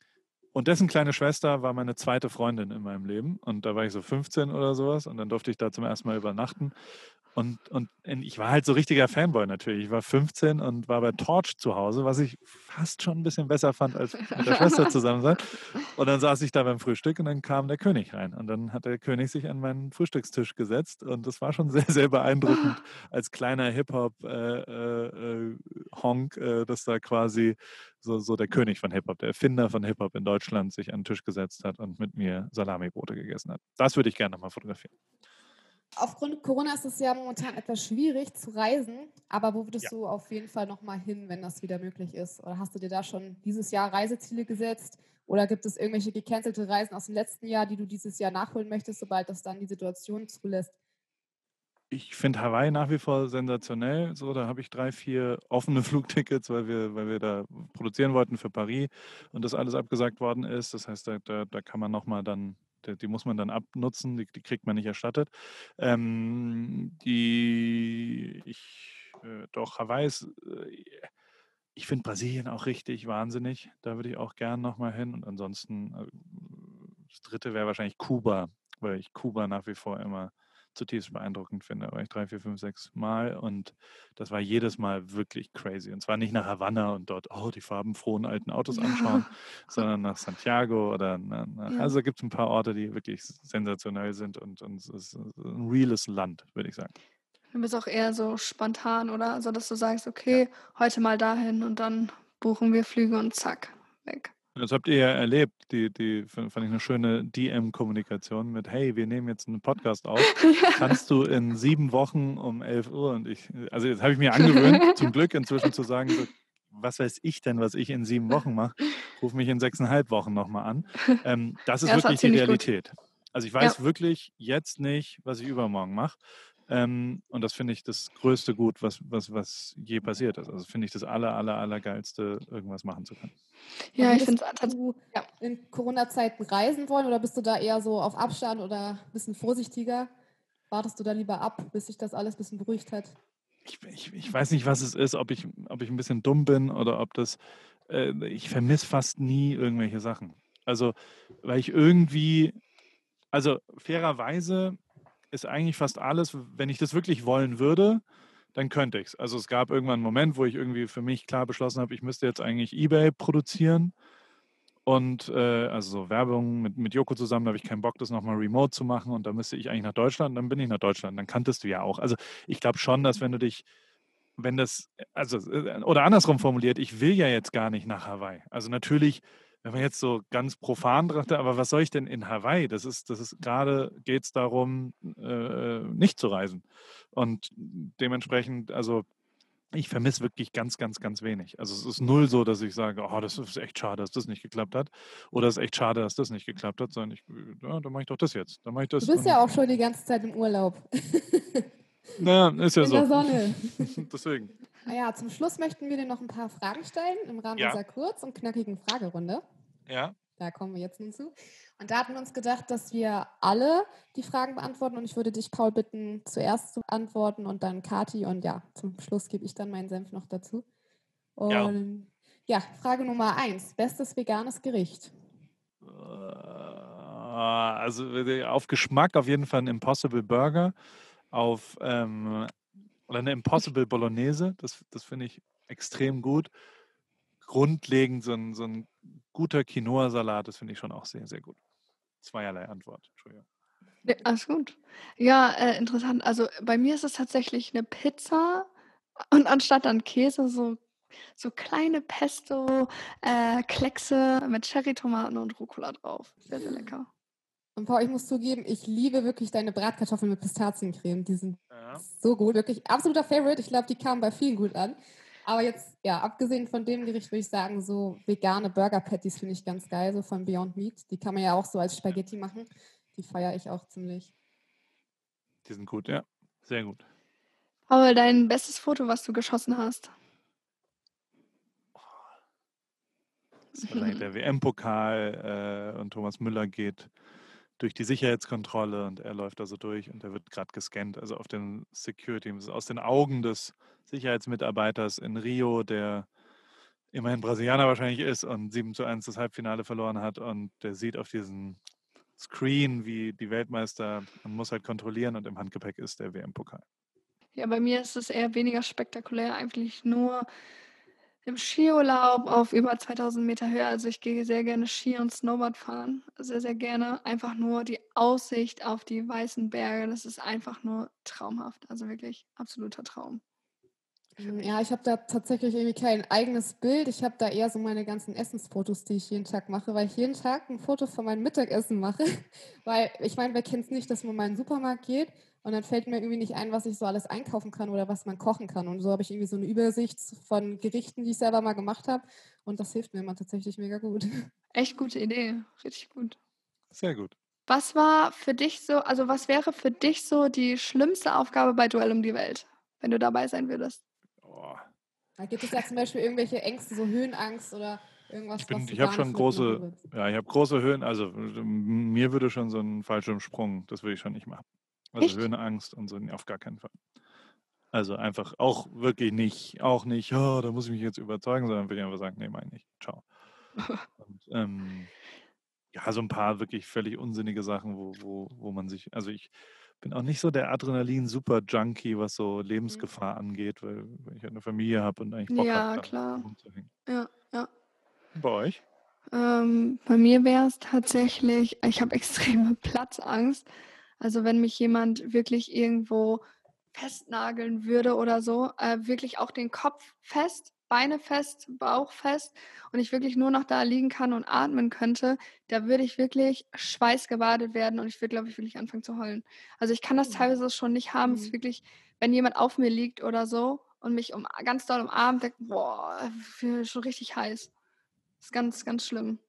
und dessen kleine Schwester war meine zweite Freundin in meinem Leben. Und da war ich so 15 oder sowas. Und dann durfte ich da zum ersten Mal übernachten. Und, und ich war halt so richtiger Fanboy natürlich. Ich war 15 und war bei Torch zu Hause, was ich fast schon ein bisschen besser fand, als mit der Schwester zusammen sein. Und dann saß ich da beim Frühstück und dann kam der König rein. Und dann hat der König sich an meinen Frühstückstisch gesetzt. Und das war schon sehr, sehr beeindruckend als kleiner Hip-Hop-Honk, äh, äh, äh, dass da quasi so, so der König von Hip-Hop, der Erfinder von Hip-Hop in Deutschland sich an den Tisch gesetzt hat und mit mir Salami-Brote gegessen hat. Das würde ich gerne nochmal fotografieren. Aufgrund Corona ist es ja momentan etwas schwierig zu reisen, aber wo würdest ja. du auf jeden Fall nochmal hin, wenn das wieder möglich ist? Oder hast du dir da schon dieses Jahr Reiseziele gesetzt? Oder gibt es irgendwelche gecancelte Reisen aus dem letzten Jahr, die du dieses Jahr nachholen möchtest, sobald das dann die Situation zulässt? Ich finde Hawaii nach wie vor sensationell. So, da habe ich drei, vier offene Flugtickets, weil wir, weil wir da produzieren wollten für Paris und das alles abgesagt worden ist. Das heißt, da, da, da kann man nochmal dann die, muss man dann abnutzen, die, die kriegt man nicht erstattet. Ähm, die, ich, äh, doch, Hawaii ist, äh, ich finde Brasilien auch richtig wahnsinnig. Da würde ich auch gern nochmal hin. Und ansonsten, äh, das dritte wäre wahrscheinlich Kuba, weil ich Kuba nach wie vor immer zutiefst beeindruckend finde. War ich drei, vier, fünf, sechs Mal und das war jedes Mal wirklich crazy. Und zwar nicht nach Havanna und dort, oh, die farbenfrohen alten Autos anschauen, sondern nach Santiago oder nach, ja. also gibt es ein paar Orte, die wirklich sensationell sind und, und es ist ein reales Land, würde ich sagen. Du bist auch eher so spontan, oder? Also, dass du sagst, okay, ja. heute mal dahin und dann buchen wir Flüge und zack, weg. Das habt ihr ja erlebt, die, die fand ich eine schöne DM-Kommunikation mit, hey, wir nehmen jetzt einen Podcast auf. Kannst du in sieben Wochen um 11 Uhr und ich, also jetzt habe ich mir angewöhnt, zum Glück inzwischen zu sagen, so, was weiß ich denn, was ich in sieben Wochen mache? Ruf mich in sechseinhalb Wochen nochmal an. Ähm, das ist ja, wirklich die Realität. Gut. Also ich weiß ja. wirklich jetzt nicht, was ich übermorgen mache. Ähm, und das finde ich das größte Gut, was, was, was je passiert ist. Also finde ich das aller, aller, aller geilste, irgendwas machen zu können. Ja, ich finde es du ja. in Corona-Zeiten reisen wollen oder bist du da eher so auf Abstand oder ein bisschen vorsichtiger? Wartest du da lieber ab, bis sich das alles ein bisschen beruhigt hat? Ich, ich, ich weiß nicht, was es ist, ob ich, ob ich ein bisschen dumm bin oder ob das, äh, ich vermisse fast nie irgendwelche Sachen. Also, weil ich irgendwie, also fairerweise ist eigentlich fast alles, wenn ich das wirklich wollen würde, dann könnte ich es. Also es gab irgendwann einen Moment, wo ich irgendwie für mich klar beschlossen habe, ich müsste jetzt eigentlich eBay produzieren. Und äh, also so Werbung mit, mit Joko zusammen, da habe ich keinen Bock, das nochmal remote zu machen. Und da müsste ich eigentlich nach Deutschland, dann bin ich nach Deutschland. Dann kanntest du ja auch. Also ich glaube schon, dass wenn du dich, wenn das, also, äh, oder andersrum formuliert, ich will ja jetzt gar nicht nach Hawaii. Also natürlich, wenn man jetzt so ganz profan dachte, aber was soll ich denn in Hawaii? Das ist, das ist gerade geht es darum, äh, nicht zu reisen. Und dementsprechend, also ich vermisse wirklich ganz, ganz, ganz wenig. Also es ist null so, dass ich sage, oh, das ist echt schade, dass das nicht geklappt hat. Oder es ist echt schade, dass das nicht geklappt hat, sondern ich, ja, dann mache ich doch das jetzt. Dann mache ich das. Du bist ja auch schon die ganze Zeit im Urlaub. Naja, ist ja In so. der Sonne. Deswegen. Naja, zum Schluss möchten wir dir noch ein paar Fragen stellen im Rahmen Ja. dieser kurz- und knackigen Fragerunde. Ja. Da kommen wir jetzt nun zu. Und da hatten wir uns gedacht, dass wir alle die Fragen beantworten und ich würde dich, Paul, bitten, zuerst zu antworten und dann Kati und ja, zum Schluss gebe ich dann meinen Senf noch dazu. Ja. Und ja, Frage Nummer eins. Bestes veganes Gericht. Äh, Also äh, auf Geschmack auf jeden Fall ein Impossible Burger. Auf ähm, oder eine Impossible Bolognese. Das, das finde ich extrem gut. Grundlegend so ein, so ein guter Quinoa-Salat, das finde ich schon auch sehr, sehr gut. Zweierlei Antwort. Entschuldigung. Ja, alles gut. Ja, äh, interessant. Also bei mir ist es tatsächlich eine Pizza und anstatt dann Käse so, so kleine Pesto-Kleckse mit Cherrytomaten und Rucola drauf. Sehr, sehr lecker. Und Paul, ich muss zugeben, ich liebe wirklich deine Bratkartoffeln mit Pistaziencreme. Die sind Ja. so gut, wirklich absoluter Favorite. Ich glaube, die kamen bei vielen gut an. Aber jetzt, ja, abgesehen von dem Gericht würde ich sagen, so vegane Burger Patties finde ich ganz geil, so von Beyond Meat. Die kann man ja auch so als Spaghetti machen. Die feiere ich auch ziemlich. Die sind gut, ja. Sehr gut. Paul, dein bestes Foto, was du geschossen hast. Das ist wahrscheinlich der WM-Pokal äh, und Thomas Müller geht durch die Sicherheitskontrolle und er läuft da so durch und er wird gerade gescannt, also auf den Security. Aus den Augen des Sicherheitsmitarbeiters in Rio, der immerhin Brasilianer wahrscheinlich ist und 7 zu 1 das Halbfinale verloren hat und der sieht auf diesen Screen, wie die Weltmeister, man muss halt kontrollieren und im Handgepäck ist der WM-Pokal. Ja, bei mir ist es eher weniger spektakulär, eigentlich nur im Skiurlaub auf über 2000 Meter Höhe. Also ich gehe sehr gerne Ski und Snowboard fahren, sehr, sehr gerne. Einfach nur die Aussicht auf die weißen Berge, das ist einfach nur traumhaft. Also wirklich absoluter Traum. Mm, Ja, ich habe da tatsächlich irgendwie kein eigenes Bild. Ich habe da eher so meine ganzen Essensfotos, die ich jeden Tag mache, weil ich jeden Tag ein Foto von meinem Mittagessen mache. Weil ich meine, wer kennt es nicht, dass man mal in den Supermarkt geht und dann fällt mir irgendwie nicht ein, was ich so alles einkaufen kann oder was man kochen kann. Und so habe ich irgendwie so eine Übersicht von Gerichten, die ich selber mal gemacht habe. Und das hilft mir immer tatsächlich mega gut. Echt gute Idee, richtig gut. Sehr gut. Was war für dich so, also was wäre für dich so die schlimmste Aufgabe bei Duell um die Welt, wenn du dabei sein würdest? Oh, Da gibt es ja zum Beispiel irgendwelche Ängste, so Höhenangst oder irgendwas. Ich, bin, ich habe schon große, ja, ich habe große Höhen, also mir würde schon so ein Fallschirmsprung, das würde ich schon nicht machen. Also Echt? Höhenangst und so, nee, auf gar keinen Fall. Also einfach auch wirklich nicht, auch nicht, oh, da muss ich mich jetzt überzeugen, sondern würde ich einfach sagen, nee, meine ich nicht. Ciao. Und, ähm, ja, so ein paar wirklich völlig unsinnige Sachen, wo, wo, wo man sich, also ich bin auch nicht so der Adrenalin-Super-Junkie, was so Lebensgefahr angeht, weil, weil ich eine Familie habe und eigentlich Bock Ja, habe, klar. rumzuhängen. Ja, ja. Bei euch? Ähm, bei mir wäre es tatsächlich, ich habe extreme Platzangst. Also wenn mich jemand wirklich irgendwo festnageln würde oder so, äh, wirklich auch den Kopf fest, Beine fest, Bauch fest und ich wirklich nur noch da liegen kann und atmen könnte, da würde ich wirklich schweißgebadet werden und ich würde, glaube ich, wirklich anfangen zu heulen. Also ich kann das Mhm. teilweise schon nicht haben. Es ist Mhm. wirklich, wenn jemand auf mir liegt oder so und mich um, ganz doll umarmt, denkt, boah, schon richtig heiß. Das ist ganz, ganz schlimm.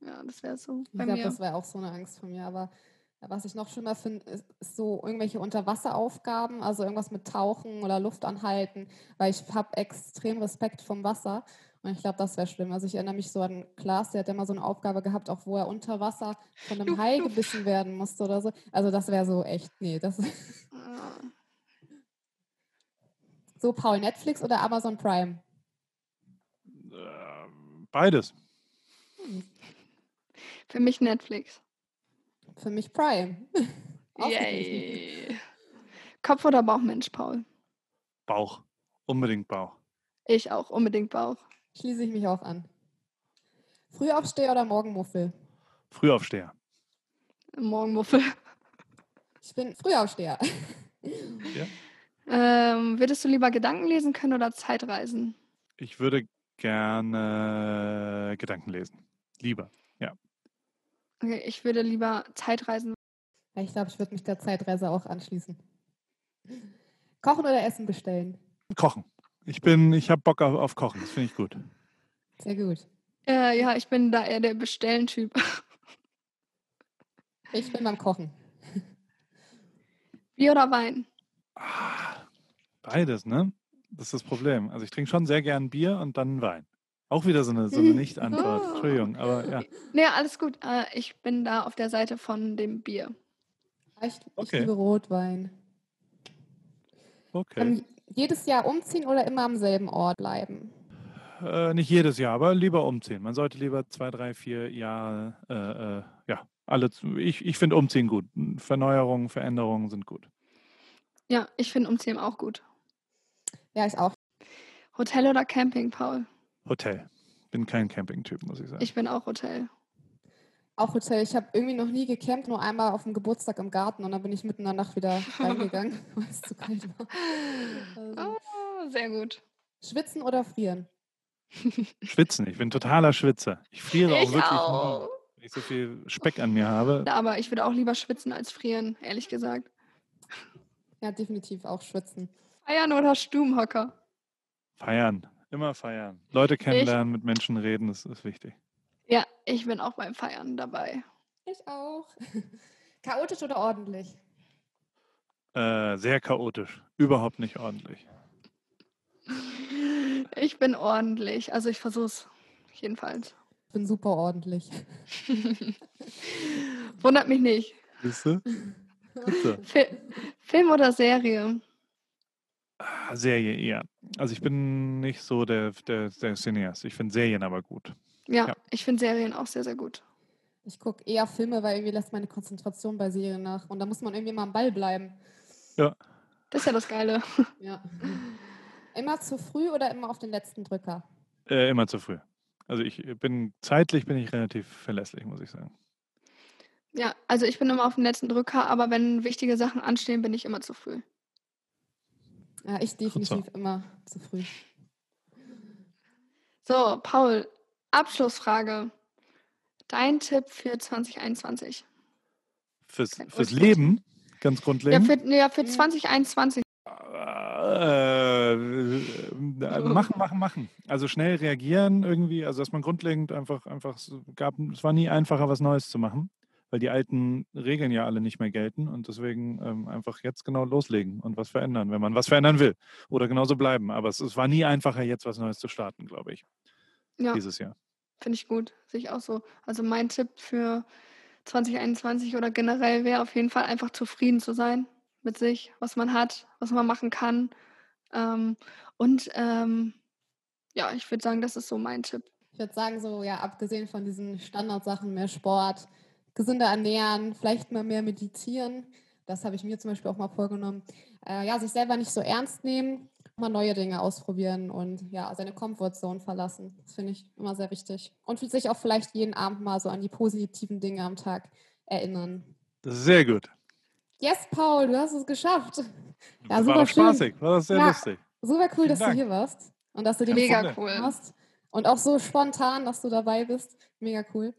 Ja, das wäre so Ich bei glaube, mir. das wäre auch so eine Angst von mir. Aber was ich noch schlimmer finde, ist, ist so irgendwelche Unterwasseraufgaben, also irgendwas mit Tauchen oder Luft anhalten, weil ich habe extrem Respekt vom Wasser. Und ich glaube, das wäre schlimm. Also ich erinnere mich so an Klaas, der hat ja mal so eine Aufgabe gehabt, auch wo er unter Wasser von einem Hai gebissen werden musste oder so. Also das wäre so echt, nee, das so Paul, Netflix oder Amazon Prime? Ähm, Beides. Für mich Netflix. Für mich Prime. Yay. Kopf- oder Bauchmensch, Paul? Bauch. Unbedingt Bauch. Ich auch, unbedingt Bauch. Schließe ich mich auch an. Frühaufsteher oder Morgenmuffel? Frühaufsteher. Morgenmuffel. Ich bin Frühaufsteher. Ja. Ähm, würdest du lieber Gedanken lesen können oder Zeitreisen? Ich würde gerne Gedanken lesen. Lieber. Okay, ich würde lieber Zeitreisen. Ich glaube, ich würde mich der Zeitreise auch anschließen. Kochen oder Essen bestellen? Kochen. Ich bin, ich habe Bock auf, auf Kochen. Das finde ich gut. Sehr gut. Äh, ja, ich bin da eher der Bestellen-Typ. Ich bin beim Kochen. Bier oder Wein? Ah, Beides, ne? Das ist das Problem. Also ich trinke schon sehr gern Bier und dann Wein. Auch wieder so eine, so eine Nicht-Antwort. Oh. Entschuldigung, aber ja. Nee, alles gut. Äh, ich bin da auf der Seite von dem Bier. Ich, ich Okay. liebe Rotwein. Okay. Ähm, jedes Jahr umziehen oder immer am selben Ort bleiben? Äh, nicht jedes Jahr, aber lieber umziehen. Man sollte lieber zwei, drei, vier Jahre, äh, äh, ja, alle. Ich, ich finde Umziehen gut. Verneuerungen, Veränderungen sind gut. Ja, ich finde Umziehen auch gut. Ja, ich auch. Hotel oder Camping, Paul? Hotel. Bin kein Camping-Typ, muss ich sagen. Ich bin auch Hotel. Auch Hotel. Ich habe irgendwie noch nie gecampt, nur einmal auf dem Geburtstag im Garten und dann bin ich mitten in der Nacht wieder reingegangen, weil es zu kalt war. Also, Oh, sehr gut. schwitzen oder frieren? Schwitzen. Ich bin totaler Schwitzer. Ich friere auch ich wirklich, nur, auch. wenn ich so viel Speck an mir habe. Ja, Aber ich würde auch lieber schwitzen als frieren, ehrlich gesagt. Ja, definitiv auch schwitzen. Feiern oder Stubenhocker? Feiern. Immer feiern. Leute kennenlernen, mit Menschen reden, das ist wichtig. Ja, ich bin auch beim Feiern dabei. Ich auch. Chaotisch oder ordentlich? Äh, sehr chaotisch. Überhaupt nicht ordentlich. Ich bin ordentlich. Also ich versuche es jedenfalls. Ich bin super ordentlich. Wundert mich nicht. Siehst du? Bitte. Fi Film oder Serie? Ah, Serie eher. Also ich bin nicht so der, der, der Cineast. Ich finde Serien aber gut. Ja, Ja. ich finde Serien auch sehr, sehr gut. Ich gucke eher Filme, weil irgendwie lässt meine Konzentration bei Serien nach. Und da muss man irgendwie mal am Ball bleiben. Das ist ja das Geile. Ja. Immer zu früh oder immer auf den letzten Drücker? Äh, immer zu früh. Also ich bin zeitlich bin ich relativ verlässlich, muss ich sagen. Ja, also ich bin immer auf den letzten Drücker, aber wenn wichtige Sachen anstehen, bin ich immer zu früh. Ja, ich so. definitiv immer zu früh. So, Paul, Abschlussfrage. Dein Tipp für 2021? Fürs, fürs. Leben, ganz Ja, grundlegend. für, ja, für Mhm. 2021. Äh, äh, machen, machen, machen. Also schnell reagieren irgendwie, also dass man grundlegend einfach, einfach so gab, es war nie einfacher, was Neues zu machen, weil die alten Regeln ja alle nicht mehr gelten und deswegen ähm, einfach jetzt genau loslegen und was verändern, wenn man was verändern will oder genauso bleiben. Aber es, es war nie einfacher, jetzt was Neues zu starten, glaube ich, Ja, dieses Jahr. finde ich gut. Sehe ich auch so. Also mein Tipp für 2021 oder generell wäre auf jeden Fall einfach zufrieden zu sein mit sich, was man hat, was man machen kann. Ähm, und ähm, ja, ich würde sagen, das ist so mein Tipp. Ich würde sagen, so, ja, abgesehen von diesen Standardsachen, mehr Sport, gesünder ernähren, vielleicht mal mehr meditieren. Das habe ich mir zum Beispiel auch mal vorgenommen. Äh, ja, sich selber nicht so ernst nehmen, mal neue Dinge ausprobieren und ja, seine Comfortzone verlassen. Das finde ich immer sehr wichtig. Und sich auch vielleicht jeden Abend mal so an die positiven Dinge am Tag erinnern. Sehr gut. Yes, Paul, du hast es geschafft. Ja, das super war spaßig, war das sehr Ja. lustig. Super cool, Vielen dass Dank. du hier warst und dass du den Mega cool. hast. Und auch so spontan, dass du dabei bist. Mega cool.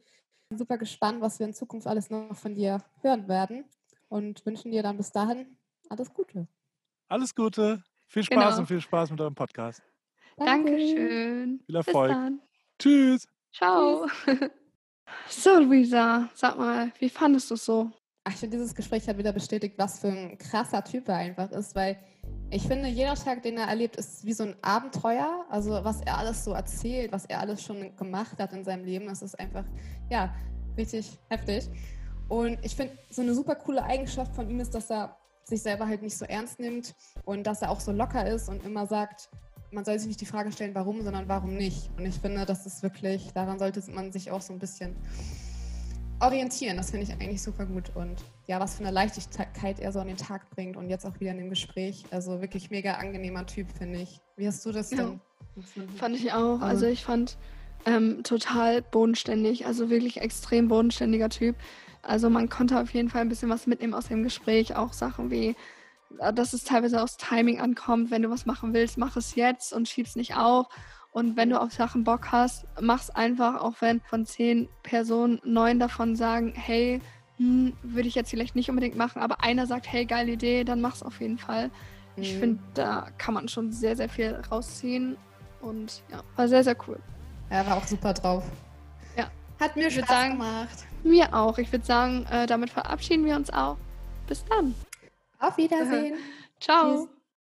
Bin super gespannt, was wir in Zukunft alles noch von dir hören werden und wünschen dir dann bis dahin alles Gute. Alles Gute, viel Spaß Genau. und viel Spaß mit eurem Podcast. Dankeschön. Viel Bis Erfolg. dann. Tschüss. Ciao. So, Luisa, sag mal, wie fandest du es so? Ach, ich finde, dieses Gespräch hat wieder bestätigt, was für ein krasser Typ er einfach ist, weil ich finde, jeder Tag, den er erlebt, ist wie so ein Abenteuer. Also, was er alles so erzählt, was er alles schon gemacht hat in seinem Leben, das ist einfach, ja, richtig heftig. Und ich finde, so eine super coole Eigenschaft von ihm ist, dass er sich selber halt nicht so ernst nimmt und dass er auch so locker ist und immer sagt, man soll sich nicht die Frage stellen, warum, sondern warum nicht. Und ich finde, das ist wirklich, daran sollte man sich auch so ein bisschen orientieren. Das finde ich eigentlich super gut. Und ja, was für eine Leichtigkeit er so an den Tag bringt und jetzt auch wieder in dem Gespräch. Also wirklich mega angenehmer Typ, finde ich. Wie hast du das denn? Fand ich auch. Also- Also ich fand, ähm, total bodenständig, also wirklich extrem bodenständiger Typ. Also man konnte auf jeden Fall ein bisschen was mitnehmen aus dem Gespräch, auch Sachen wie, äh, dass es teilweise aufs Timing ankommt, wenn du was machen willst, mach es jetzt und schieb's nicht auf. Und wenn du auf Sachen Bock hast, mach's einfach, auch wenn von zehn Personen neun davon sagen, hey, hm, würde ich jetzt vielleicht nicht unbedingt machen, aber einer sagt, hey, geile Idee, dann mach's auf jeden Fall. Mhm. Ich finde, da kann man schon sehr, sehr viel rausziehen. Und ja, war sehr, sehr cool. Er war auch super drauf. Ja. Hat mir Spaß sagen, gemacht. Mir auch. Ich würde sagen, äh, damit verabschieden wir uns auch. Bis dann. Auf Wiedersehen. Ciao. Tschüss.